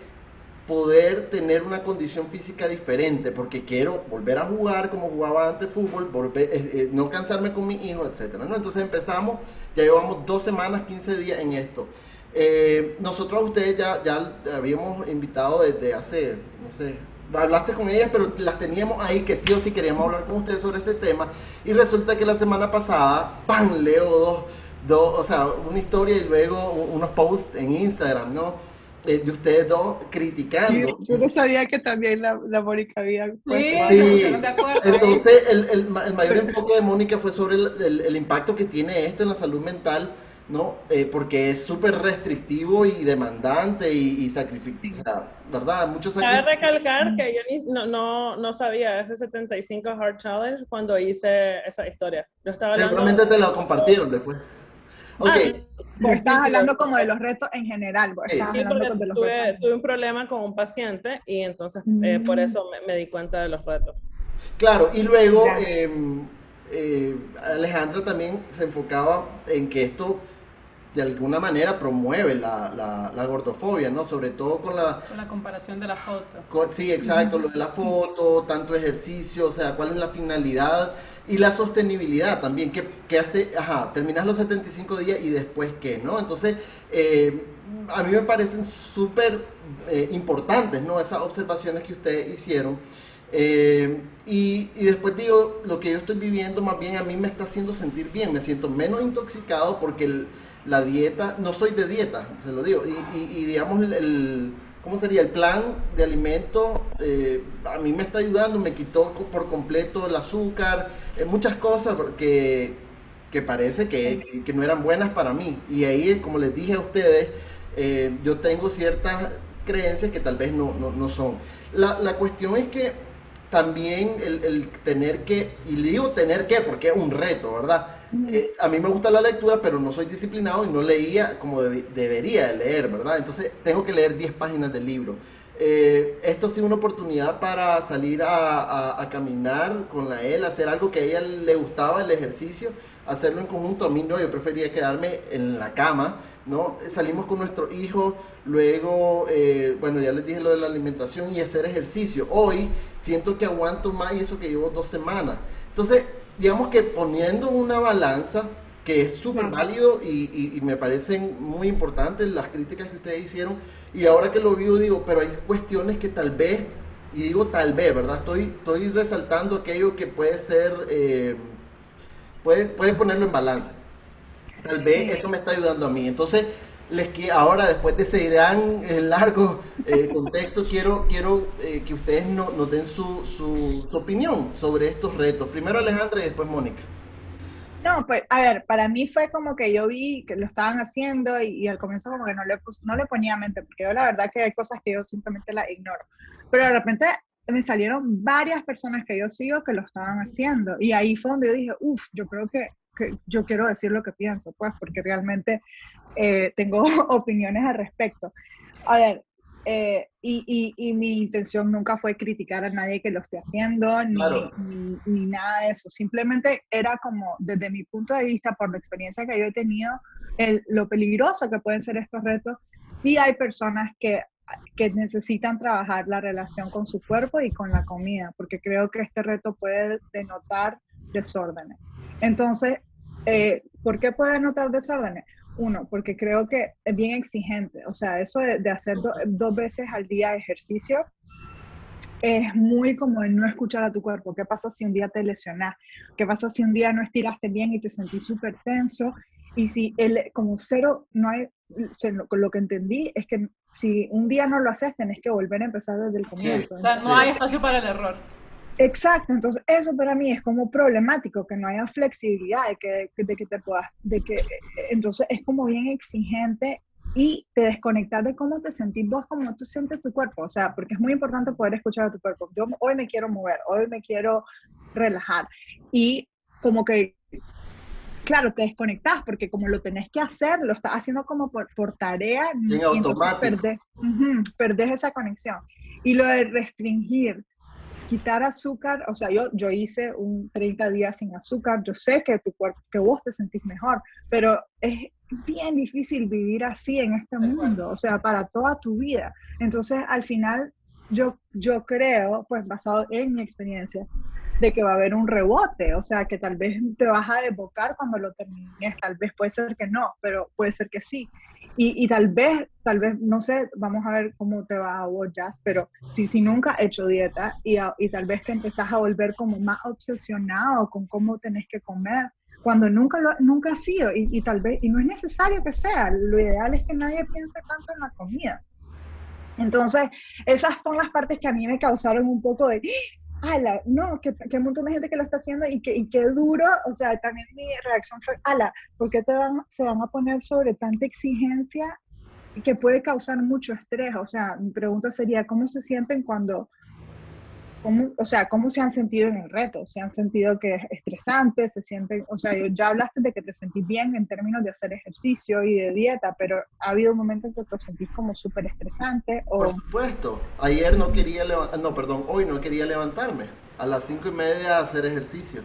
poder tener una condición física diferente, porque quiero volver a jugar como jugaba antes fútbol, volver, eh, no cansarme con mi hijo, ¿no? Entonces empezamos, ya llevamos dos semanas, 15 días en esto. Eh, nosotros a ustedes ya, ya habíamos invitado desde hace, no sé, hablaste con ellas, pero las teníamos ahí que sí o sí queríamos hablar con ustedes sobre este tema. Y resulta que la semana pasada, ¡pam! Leo dos, dos o sea, una historia y luego unos posts en Instagram, ¿no? Eh, de ustedes dos criticando. Yo, no sabía que también la, la Mónica había. Sí, sí. entonces el, el, el, mayor enfoque de Mónica fue sobre el, el impacto que tiene esto en la salud mental ¿no? Eh, porque es súper restrictivo y demandante y, y sacrifica, ¿verdad? Muchos Cabe recalcar que yo ni, no, no, no, sabía ese 75 Hard Challenge cuando hice esa historia. Yo estaba hablando... Seguramente te lo compartieron después. Ok. Ah, estás hablando como de los retos en general. Sí, tuve, tuve, un problema con un paciente y entonces eh, por mm. eso me, me, di cuenta de los retos. Claro, y luego eh, eh, Alejandra también se enfocaba en que esto de alguna manera promueve la, la, gordofobia, ¿no? Sobre todo con la... Con la comparación de la foto. sí, exacto, lo de la foto, tanto ejercicio, o sea, cuál es la finalidad y la sostenibilidad también, que, hace, ajá, terminas los 75 días y después qué, ¿no? Entonces, eh, a mí me parecen súper eh, importantes, ¿no? Esas observaciones que ustedes hicieron. Eh, y, y, después digo, lo que yo estoy viviendo más bien a mí me está haciendo sentir bien, me siento menos intoxicado porque el, la dieta, no soy de dieta, se lo digo, y, y, digamos el, ¿cómo sería? El plan de alimento eh, a mí me está ayudando, me quitó por completo el azúcar, eh, muchas cosas que, que parece que, que, no eran buenas para mí. Y ahí, como les dije a ustedes, eh, yo tengo ciertas creencias que tal vez no, no, no son. La, la, cuestión es que también el, el, tener que, y digo tener que porque es un reto, ¿verdad? Eh, a mí me gusta la lectura, pero no soy disciplinado y no leía como debería leer, ¿verdad? Entonces tengo que leer 10 páginas del libro. Eh, esto ha sido una oportunidad para salir a, caminar con la él, hacer algo que a ella le gustaba, el ejercicio, hacerlo en conjunto. A mí no, yo prefería quedarme en la cama, ¿no? Salimos con nuestro hijo, luego, eh, bueno, ya les dije lo de la alimentación y hacer ejercicio. Hoy siento que aguanto más y eso que llevo dos semanas. Entonces, digamos que poniendo una balanza, que es súper válido y, y, me parecen muy importantes las críticas que ustedes hicieron, y ahora que lo vivo digo, pero hay cuestiones que tal vez, y digo tal vez, ¿verdad? Estoy, estoy resaltando aquello que puede ser, eh, puede, puede ponerlo en balance. Tal vez eso me está ayudando a mí. Entonces, les quiero, ahora después de ese gran eh, largo eh, contexto, quiero, quiero eh, que ustedes no, nos den su, su, su, opinión sobre estos retos. Primero Alejandra y después Mónica. No, pues a ver, para mí fue como que yo vi que lo estaban haciendo y, y al comienzo como que no le, no le ponía mente, porque yo la verdad que hay cosas que yo simplemente las ignoro. Pero de repente me salieron varias personas que yo sigo que lo estaban haciendo y ahí fue donde yo dije, uff, yo creo que yo quiero decir lo que pienso, pues, porque realmente eh, tengo opiniones al respecto. A ver, eh, y, y, mi intención nunca fue criticar a nadie que lo esté haciendo, ni, ni, ni, nada de eso. Simplemente era como, desde mi punto de vista, por la experiencia que yo he tenido, el, lo peligroso que pueden ser estos retos. Sí hay personas que, que necesitan trabajar la relación con su cuerpo y con la comida, porque creo que este reto puede denotar desórdenes. Entonces, eh, ¿Por qué puede notar desórdenes? Uno, porque creo que es bien exigente. O sea, eso de, hacer dos veces al día ejercicio es muy como de no escuchar a tu cuerpo. ¿Qué pasa si un día te lesionas? ¿Qué pasa si un día no estiraste bien y te sentís súper tenso? Y si el, como cero no hay, lo que entendí es que si un día no lo haces, tenés que volver a empezar desde el comienzo. o sea, no hay espacio para el error. Exacto, entonces eso para mí es como problemático, que no haya flexibilidad de que, de que te puedas, de que entonces es como bien exigente y te desconectas de cómo te sentís vos, cómo tú sientes tu cuerpo, o sea, porque es muy importante poder escuchar a tu cuerpo. Yo hoy me quiero mover, hoy me quiero relajar y como que, claro, te desconectas porque como lo tenés que hacer, lo estás haciendo como por, por tarea y entonces perdés, esa conexión. Y lo de restringir, quitar azúcar, o sea, yo, yo hice un 30 días sin azúcar, yo sé que tu cuerpo, que vos te sentís mejor, pero es bien difícil vivir así en este mundo, o sea, para toda tu vida. Entonces, al final, yo, yo creo, pues basado en mi experiencia, de que va a haber un rebote, o sea, que tal vez te vas a desbocar cuando lo termines, tal vez puede ser que no, pero puede ser que sí. Y, y, tal vez, tal vez, no sé, vamos a ver cómo te va a vos, pero si, si nunca has hecho dieta y, y tal vez te empezás a volver como más obsesionado con cómo tenés que comer, cuando nunca lo nunca ha sido, y, y tal vez, y no es necesario que sea, lo ideal es que nadie piense tanto en la comida. Entonces, esas son las partes que a mí me causaron un poco de, ala, no, que, que, un montón de gente que lo está haciendo y que, y qué duro, o sea, también mi reacción fue, ala, ¿por qué te van, se van a poner sobre tanta exigencia que puede causar mucho estrés? O sea, mi pregunta sería, ¿cómo se sienten cuando ¿Cómo, o sea, ¿cómo se han sentido en el reto? ¿Se han sentido que es estresante? ¿Se sienten, o sea, ya hablaste de que te sentís bien en términos de hacer ejercicio y de dieta, pero ¿ha habido un momento en que te sentís como súper estresante? O... Por supuesto. Ayer no quería, no, perdón, hoy no quería levantarme a las cinco y media a hacer ejercicio.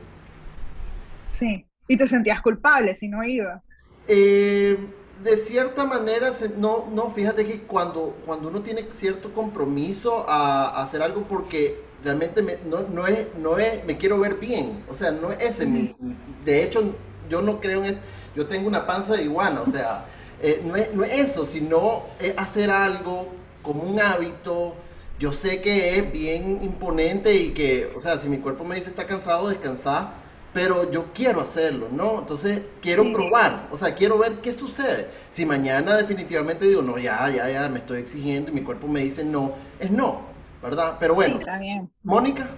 Sí. ¿Y te sentías culpable si no iba? Eh, de cierta manera, no, no, fíjate que cuando, cuando uno tiene cierto compromiso a, hacer algo porque realmente no, no, es, no es, me quiero ver bien, o sea, no es ese mi, de hecho, yo no creo en, yo tengo una panza de iguana, o sea, eh, no, es, no es eso, sino es hacer algo como un hábito, yo sé que es bien imponente y que, o sea, si mi cuerpo me dice está cansado, descansar, pero yo quiero hacerlo, ¿no? Entonces quiero probar, o sea, quiero ver qué sucede. Si mañana definitivamente digo, no, ya, ya, ya, me estoy exigiendo y mi cuerpo me dice no, es no, ¿verdad? Pero bueno, Mónica.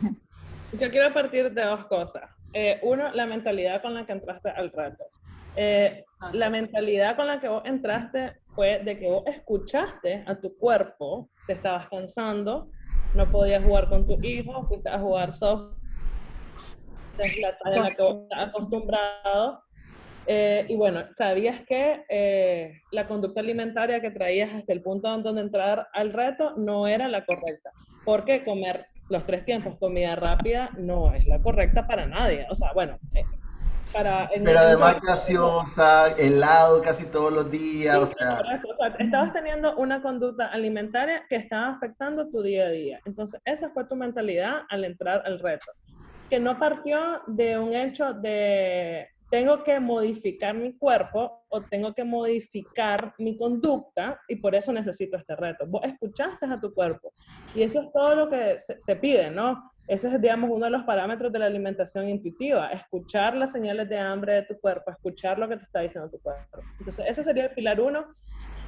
Yo quiero partir de dos cosas. Eh, uno, la mentalidad con la que entraste al reto. Eh, la mentalidad con la que vos entraste fue de que vos escuchaste a tu cuerpo, te estabas cansando, no podías jugar con tu hijo, fuiste a jugar soft es la talla en la que estás acostumbrado. Eh, y bueno, sabías que eh, la conducta alimentaria que traías hasta el punto donde entrar al reto no era la correcta, porque comer los tres tiempos comida rápida no es la correcta para nadie. O sea, bueno, eh, para... Pero además gaseosa, helado casi todos los días, o sea... Estabas teniendo una conducta alimentaria que estaba afectando tu día a día. Entonces, esa fue tu mentalidad al entrar al reto que no partió de un hecho de tengo que modificar mi cuerpo o tengo que modificar mi conducta y por eso necesito este reto. Vos escuchaste a tu cuerpo y eso es todo lo que se, pide, ¿no? Ese es, digamos, uno de los parámetros de la alimentación intuitiva, escuchar las señales de hambre de tu cuerpo, escuchar lo que te está diciendo tu cuerpo. Entonces, ese sería el pilar uno,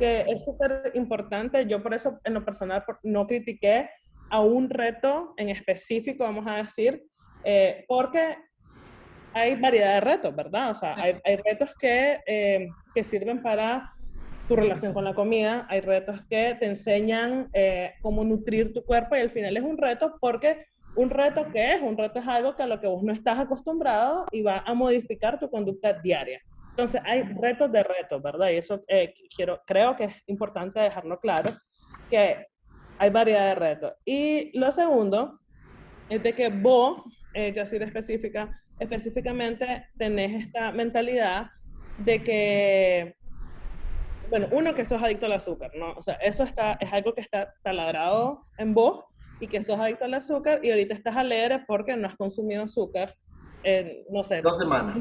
que es súper importante. Yo por eso, en lo personal, no critiqué a un reto en específico, vamos a decir, eh, porque hay variedad de retos, ¿verdad? O sea, hay, retos que, eh, que, sirven para tu relación con la comida, hay retos que te enseñan eh, cómo nutrir tu cuerpo y al final es un reto porque un reto que es, un reto es algo que a lo que vos no estás acostumbrado y va a modificar tu conducta diaria. Entonces hay retos de retos, ¿verdad? Y eso quiero, creo que es importante dejarlo claro, que hay variedad de retos. Y lo segundo es de que vos eh, decir específica, específicamente tenés esta mentalidad de que, bueno, uno, que sos adicto al azúcar, ¿no? O sea, eso está, es algo que está taladrado en vos y que sos adicto al azúcar y ahorita estás alegre porque no has consumido azúcar, en, no sé. Dos semanas.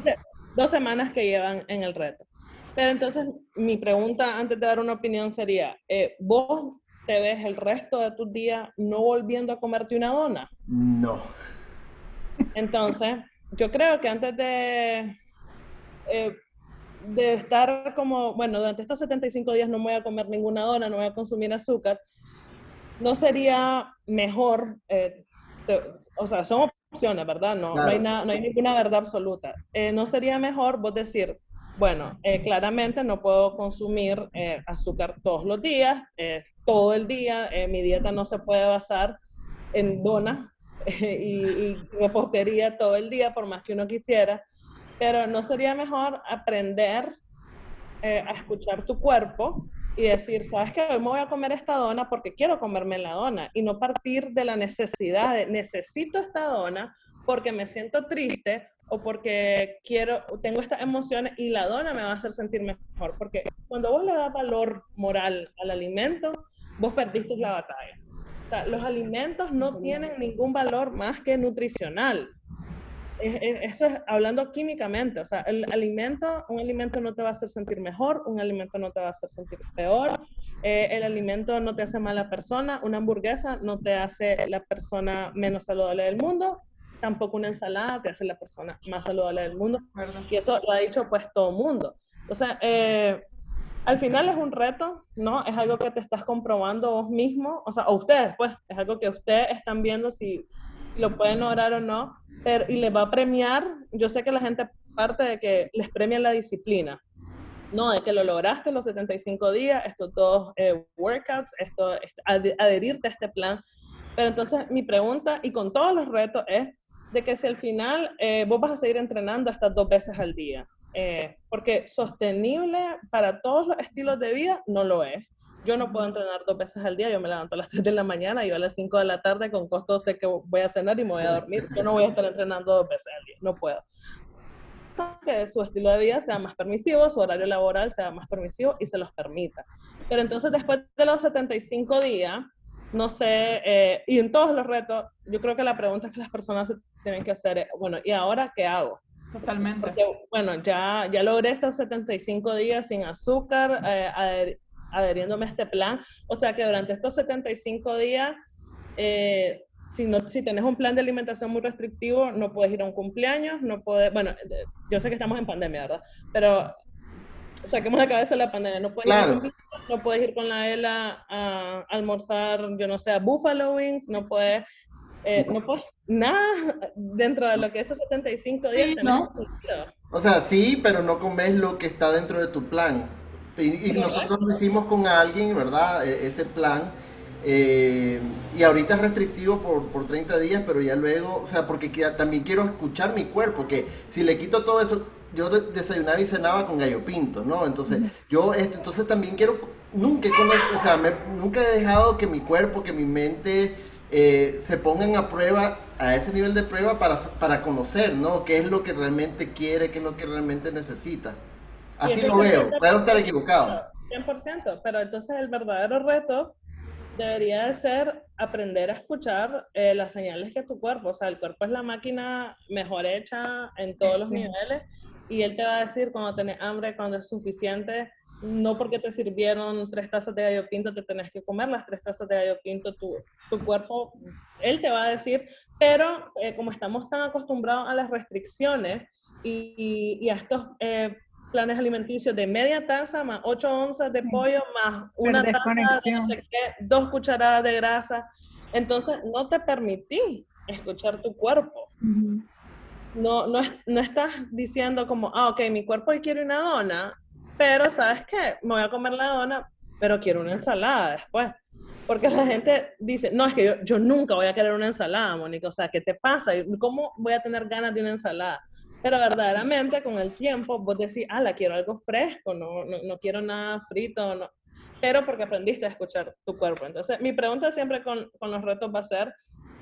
Dos semanas que llevan en el reto. Pero entonces, mi pregunta antes de dar una opinión sería, eh, ¿vos te ves el resto de tus días no volviendo a comerte una dona? No. Entonces, yo creo que antes de, eh, de estar como, bueno, durante estos 75 días no voy a comer ninguna dona, no voy a consumir azúcar, no sería mejor, eh, o sea, son opciones, ¿verdad? No, no, hay, nada, no hay ninguna verdad absoluta. Eh, no sería mejor vos decir, bueno, claramente no puedo consumir azúcar todos los días, todo el día, mi dieta no se puede basar en donas y, y repostería todo el día, por más que uno quisiera, pero ¿no sería mejor aprender eh, a escuchar tu cuerpo y decir, ¿sabes qué? Hoy me voy a comer esta dona porque quiero comerme la dona y no partir de la necesidad de necesito esta dona porque me siento triste o porque quiero, tengo estas emociones y la dona me va a hacer sentir mejor. Porque cuando vos le das valor moral al alimento, vos perdiste la batalla. O sea, los alimentos no tienen ningún valor más que nutricional. Esto es hablando químicamente, o sea, el alimento, un alimento no te va a hacer sentir mejor, un alimento no te va a hacer sentir peor, eh, el alimento no te hace mala persona, una hamburguesa no te hace la persona menos saludable del mundo, tampoco una ensalada te hace la persona más saludable del mundo. Y eso lo ha dicho pues todo el mundo. O sea, eh, al final es un reto, ¿no? Es algo que te estás comprobando vos mismo, o sea, o ustedes, pues, es algo que ustedes están viendo si, lo pueden lograr o no, y les va a premiar, yo sé que la gente parte de que les premia la disciplina, no, de que lo lograste los 75 días, estos dos eh, workouts, esto, adherirte a este plan. Pero entonces mi pregunta, y con todos los retos, es, de que si al final eh, vos vas a seguir entrenando estas dos veces al día, eh, porque sostenible para todos los estilos de vida no lo es. Yo no puedo entrenar dos veces al día, yo me levanto a las 3 de la mañana y a las 5 de la tarde con costo sé que voy a cenar y me voy a dormir. Yo no voy a estar entrenando dos veces al día, no puedo. Que su estilo de vida sea más permisivo, su horario laboral sea más permisivo y se los permita. Pero entonces después de los 75 días, no sé, eh, y en todos los retos, yo creo que la pregunta que las personas tienen que hacer es, bueno, ¿y ahora qué hago? Totalmente. Porque, bueno, ya, ya logré estos 75 días sin azúcar, eh, adheriéndome a este plan. O sea que durante estos 75 días, eh, si, no, si tenés un plan de alimentación muy restrictivo, no puedes ir a un cumpleaños, no puedes, bueno, yo sé que estamos en pandemia, ¿verdad? Pero saquemos la cabeza de la pandemia. No puedes, ir, no puedes ir con la ELA a, almorzar, yo no sé, a Buffalo Wings, no puedes, eh, no puedes nada dentro de lo que es esos 75 días. ¿no? O sea, sí, pero no comes lo que está dentro de tu plan. Y, nosotros lo hicimos con alguien, ¿verdad? E, ese plan. Eh, y ahorita es restrictivo por, por 30 días, pero ya luego, o sea, porque también quiero escuchar mi cuerpo, que si le quito todo eso, yo desayunaba y cenaba con gallo pinto, ¿no? Entonces, yo esto, entonces también quiero, nunca, o sea, nunca he dejado que mi cuerpo, que mi mente eh, se pongan a prueba, a ese nivel de prueba para, para conocer, ¿no? ¿Qué es lo que realmente quiere, qué es lo que realmente necesita? Así lo veo, puedo estar equivocado. 100%, pero entonces el verdadero reto debería de ser aprender a escuchar eh, las señales que tu cuerpo, o sea, el cuerpo es la máquina mejor hecha en todos los niveles y él te va a decir cuando tenés hambre, cuando es suficiente, no porque te sirvieron tres tazas de gallo pinto, te tenés que comer las tres tazas de gallo pinto, tu, tu cuerpo, él te va a decir, pero eh, como estamos tan acostumbrados a las restricciones y, y a estos eh, planes alimenticios de media taza más ocho onzas de pollo más una taza de no sé qué, dos cucharadas de grasa, entonces no te permití escuchar tu cuerpo. No, no, no estás diciendo como, ah, ok, mi cuerpo quiere una dona, pero ¿sabes qué? Me voy a comer la dona, pero quiero una ensalada después. Porque la gente dice, no, es que yo, yo nunca voy a querer una ensalada, Mónica. O sea, ¿qué te pasa? ¿Cómo voy a tener ganas de una ensalada? Pero verdaderamente con el tiempo vos decís, ah, la quiero algo fresco, no, no, no quiero nada frito, no. pero porque aprendiste a escuchar tu cuerpo. Entonces, mi pregunta siempre con, con los retos va a ser,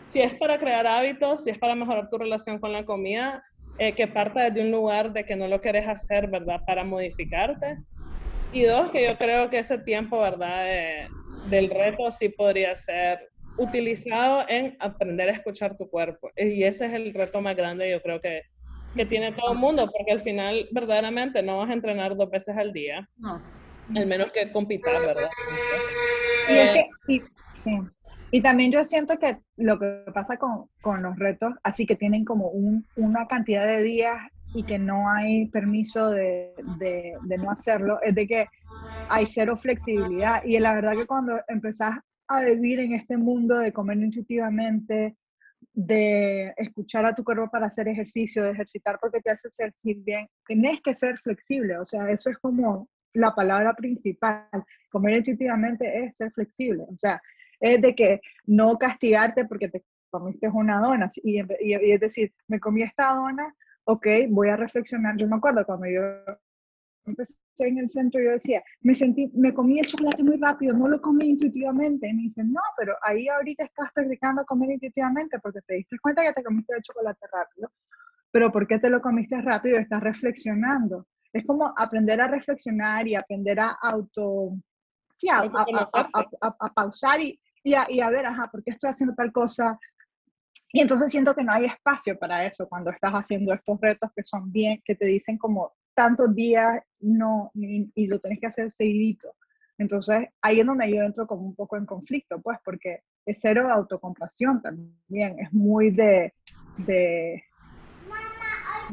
si es para crear hábitos, si es para mejorar tu relación con la comida, eh, que parta desde un lugar de que no lo quieres hacer, ¿verdad? Para modificarte. Y dos, que yo creo que ese tiempo, ¿verdad? del reto sí podría ser utilizado en aprender a escuchar tu cuerpo. Y ese es el reto más grande, yo creo que, que tiene todo el mundo, porque al final, verdaderamente, no vas a entrenar dos veces al día. No. Al menos que compitas, ¿verdad? Y es que, sí. Y también yo siento que lo que pasa con, con los retos, así que tienen como un, una cantidad de días y que no hay permiso de, de, de, no hacerlo, es de que hay cero flexibilidad. Y la verdad que cuando empezás a vivir en este mundo de comer intuitivamente, de escuchar a tu cuerpo para hacer ejercicio, de ejercitar porque te hace sentir bien, tienes que ser flexible. O sea, eso es como la palabra principal. Comer intuitivamente es ser flexible. O sea, es de que no castigarte porque te comiste una dona. Y, es decir, me comí esta dona, ok, voy a reflexionar. Yo me acuerdo cuando yo empecé en el centro, yo decía, me sentí, me comí el chocolate muy rápido, no lo comí intuitivamente. Y me dicen, no, pero ahí ahorita estás practicando a comer intuitivamente porque te diste cuenta que te comiste el chocolate rápido. Pero ¿por qué te lo comiste rápido? Estás reflexionando. Es como aprender a reflexionar y aprender a auto, sí, a, pausar y, y, a, y a ver, ajá, ¿por qué estoy haciendo tal cosa? Y entonces siento que no hay espacio para eso cuando estás haciendo estos retos que son bien, que te dicen como tantos días no, y, lo tenés que hacer seguidito. Entonces ahí es donde yo entro como un poco en conflicto, pues, porque es cero de autocompasión también, es muy de, de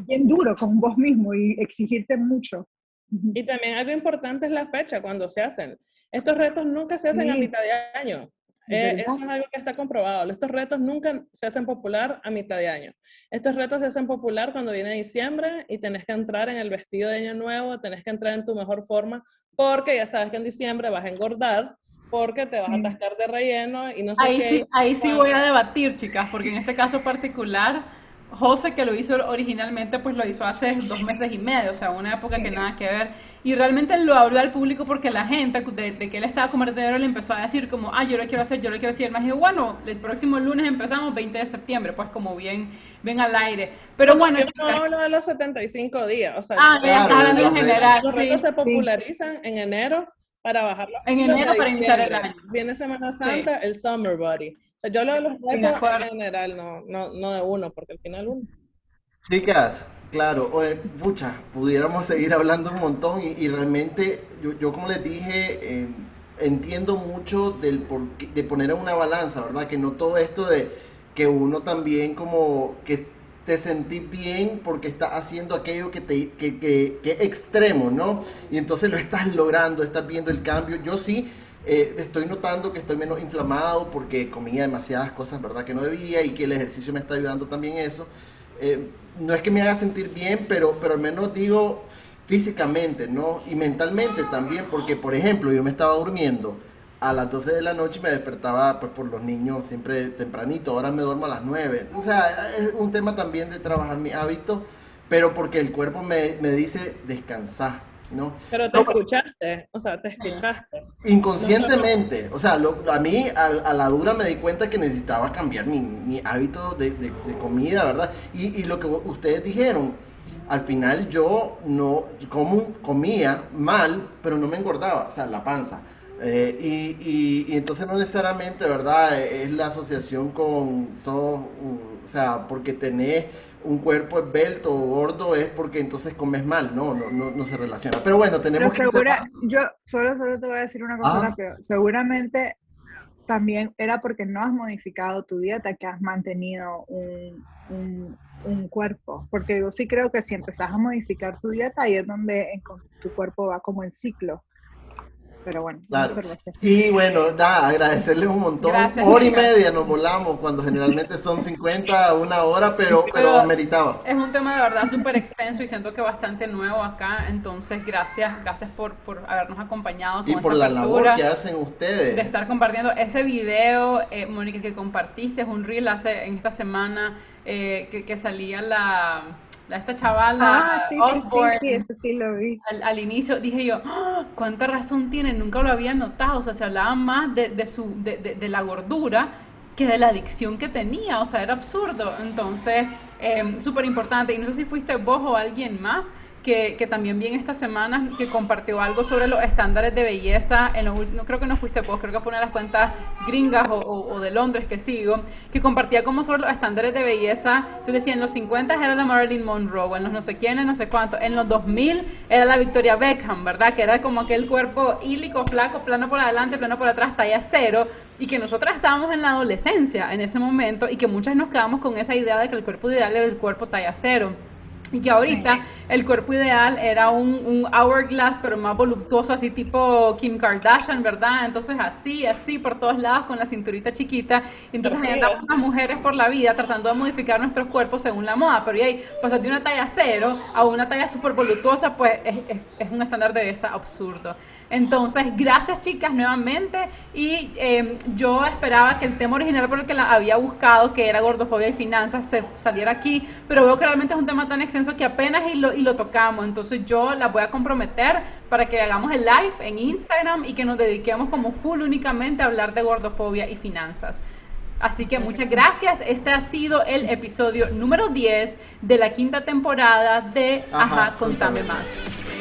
bien duro con vos mismo y exigirte mucho. Y también algo importante es la fecha cuando se hacen. Estos retos nunca se hacen a mitad de año. Eh, eso es algo que está comprobado. Estos retos nunca se hacen popular a mitad de año. Estos retos se hacen popular cuando viene diciembre y tenés que entrar en el vestido de año nuevo, tenés que entrar en tu mejor forma, porque ya sabes que en diciembre vas a engordar, porque te vas a atascar de relleno y no sé ahí qué. Sí, ahí sí voy a debatir, chicas, porque en este caso particular José, que lo hizo originalmente, pues lo hizo hace dos meses y medio, o sea, una época que nada que ver. Y realmente lo abrió al público porque la gente, de, que él estaba como dinero, le empezó a decir como, ah, yo lo quiero hacer, yo lo quiero hacer. Me dijo, bueno, el próximo lunes empezamos, 20 de septiembre, pues como bien, bien al aire. Pero bueno... Yo no hablo de los 75 días, o sea... Ah, ya hablando en general, Los retos se popularizan en enero para bajarlo. En enero para iniciar el año. Viene Semana Santa, el Summer Body sea, yo hablo de los retos en general, no, no, no de uno, porque al final uno. Chicas, claro, oye, pucha, pudiéramos seguir hablando un montón y, realmente yo, yo, como les dije, eh, entiendo mucho del por de poner en una balanza, ¿verdad? Que no todo esto de que uno también como que te sentís bien porque estás haciendo aquello que te que, que, que extremo, ¿no? Y entonces lo estás logrando, estás viendo el cambio. Yo sí eh, estoy notando que estoy menos inflamado porque comía demasiadas cosas, ¿verdad? Que no debía y que el ejercicio me está ayudando también eso. Eh, no es que me haga sentir bien, pero, pero al menos digo físicamente, ¿no? Y mentalmente también, porque por ejemplo, yo me estaba durmiendo a las 12 de la noche y me despertaba pues por los niños siempre tempranito, ahora me duermo a las 9. O sea, es un tema también de trabajar mi hábito, pero porque el cuerpo me, me dice descansar. ¿No? Pero te escuchaste, o sea, te escuchaste. Inconscientemente, o sea, a mí a, la dura me di cuenta que necesitaba cambiar mi, mi hábito de, de, comida, ¿verdad? Y, y, lo que ustedes dijeron, al final yo no como, comía mal, pero no me engordaba, o sea, la panza. Eh, y, y, entonces no necesariamente, ¿verdad? Es la asociación con, o sea, porque tenés un cuerpo esbelto o gordo es porque entonces comes mal, no, no, no, no se relaciona. Pero bueno, tenemos Pero segura, yo solo, solo te voy a decir una cosa ah. rápido. Seguramente también era porque no has modificado tu dieta que has mantenido un, un, un, cuerpo. Porque yo sí creo que si empezás a modificar tu dieta, ahí es donde tu cuerpo va como en ciclo. Pero bueno, claro. Y bueno, nada, agradecerles un montón. hora y media nos volamos, cuando generalmente son 50, una hora, pero, pero, ameritaba. Es un tema de verdad súper extenso y siento que bastante nuevo acá. Entonces, gracias, gracias por, por habernos acompañado. Con y por la labor que hacen ustedes. De estar compartiendo ese video, eh, Mónica, que compartiste, es un reel hace en esta semana eh, que, que salía la esta chavala, ah, sí, Osborne, sí, sí, sí, lo vi. Al, inicio dije yo, ¡Ah! ¿cuánta razón tiene? Nunca lo había notado, o sea, se hablaba más de, de su, de, de, la gordura que de la adicción que tenía, o sea, era absurdo. Entonces, eh, súper importante. Y no sé si fuiste vos o alguien más que, también vi en esta semana que compartió algo sobre los estándares de belleza. En no creo que no fuiste vos, creo que fue una de las cuentas gringas o, de Londres que sigo, que compartía como sobre los estándares de belleza. Yo decía, en los 50 era la Marilyn Monroe, en los no sé quiénes, no sé cuánto. En los 2000 era la Victoria Beckham, ¿verdad? Que era como aquel cuerpo hílico, flaco, plano por adelante, plano por atrás, talla cero. Y que nosotras estábamos en la adolescencia en ese momento y que muchas nos quedamos con esa idea de que el cuerpo ideal era el cuerpo talla cero y que ahorita el cuerpo ideal era un, un, hourglass, pero más voluptuoso, así tipo Kim Kardashian, ¿verdad? Entonces así, así por todos lados, con la cinturita chiquita. Entonces ahí andamos las mujeres por la vida tratando de modificar nuestros cuerpos según la moda, pero y ahí pasar de una talla cero a una talla súper voluptuosa, pues es, es, es un estándar de belleza absurdo. Entonces, gracias chicas nuevamente. Y em, yo esperaba que el tema original por el que la había buscado, que era gordofobia y finanzas, se saliera aquí, pero veo que realmente es un tema tan extenso que apenas y lo, y lo tocamos, entonces yo la voy a comprometer para que hagamos el live en Instagram y que nos dediquemos como full únicamente a hablar de gordofobia y finanzas. Así que muchas gracias. Este ha sido el episodio número 10 de la quinta temporada de Ajá, contame más.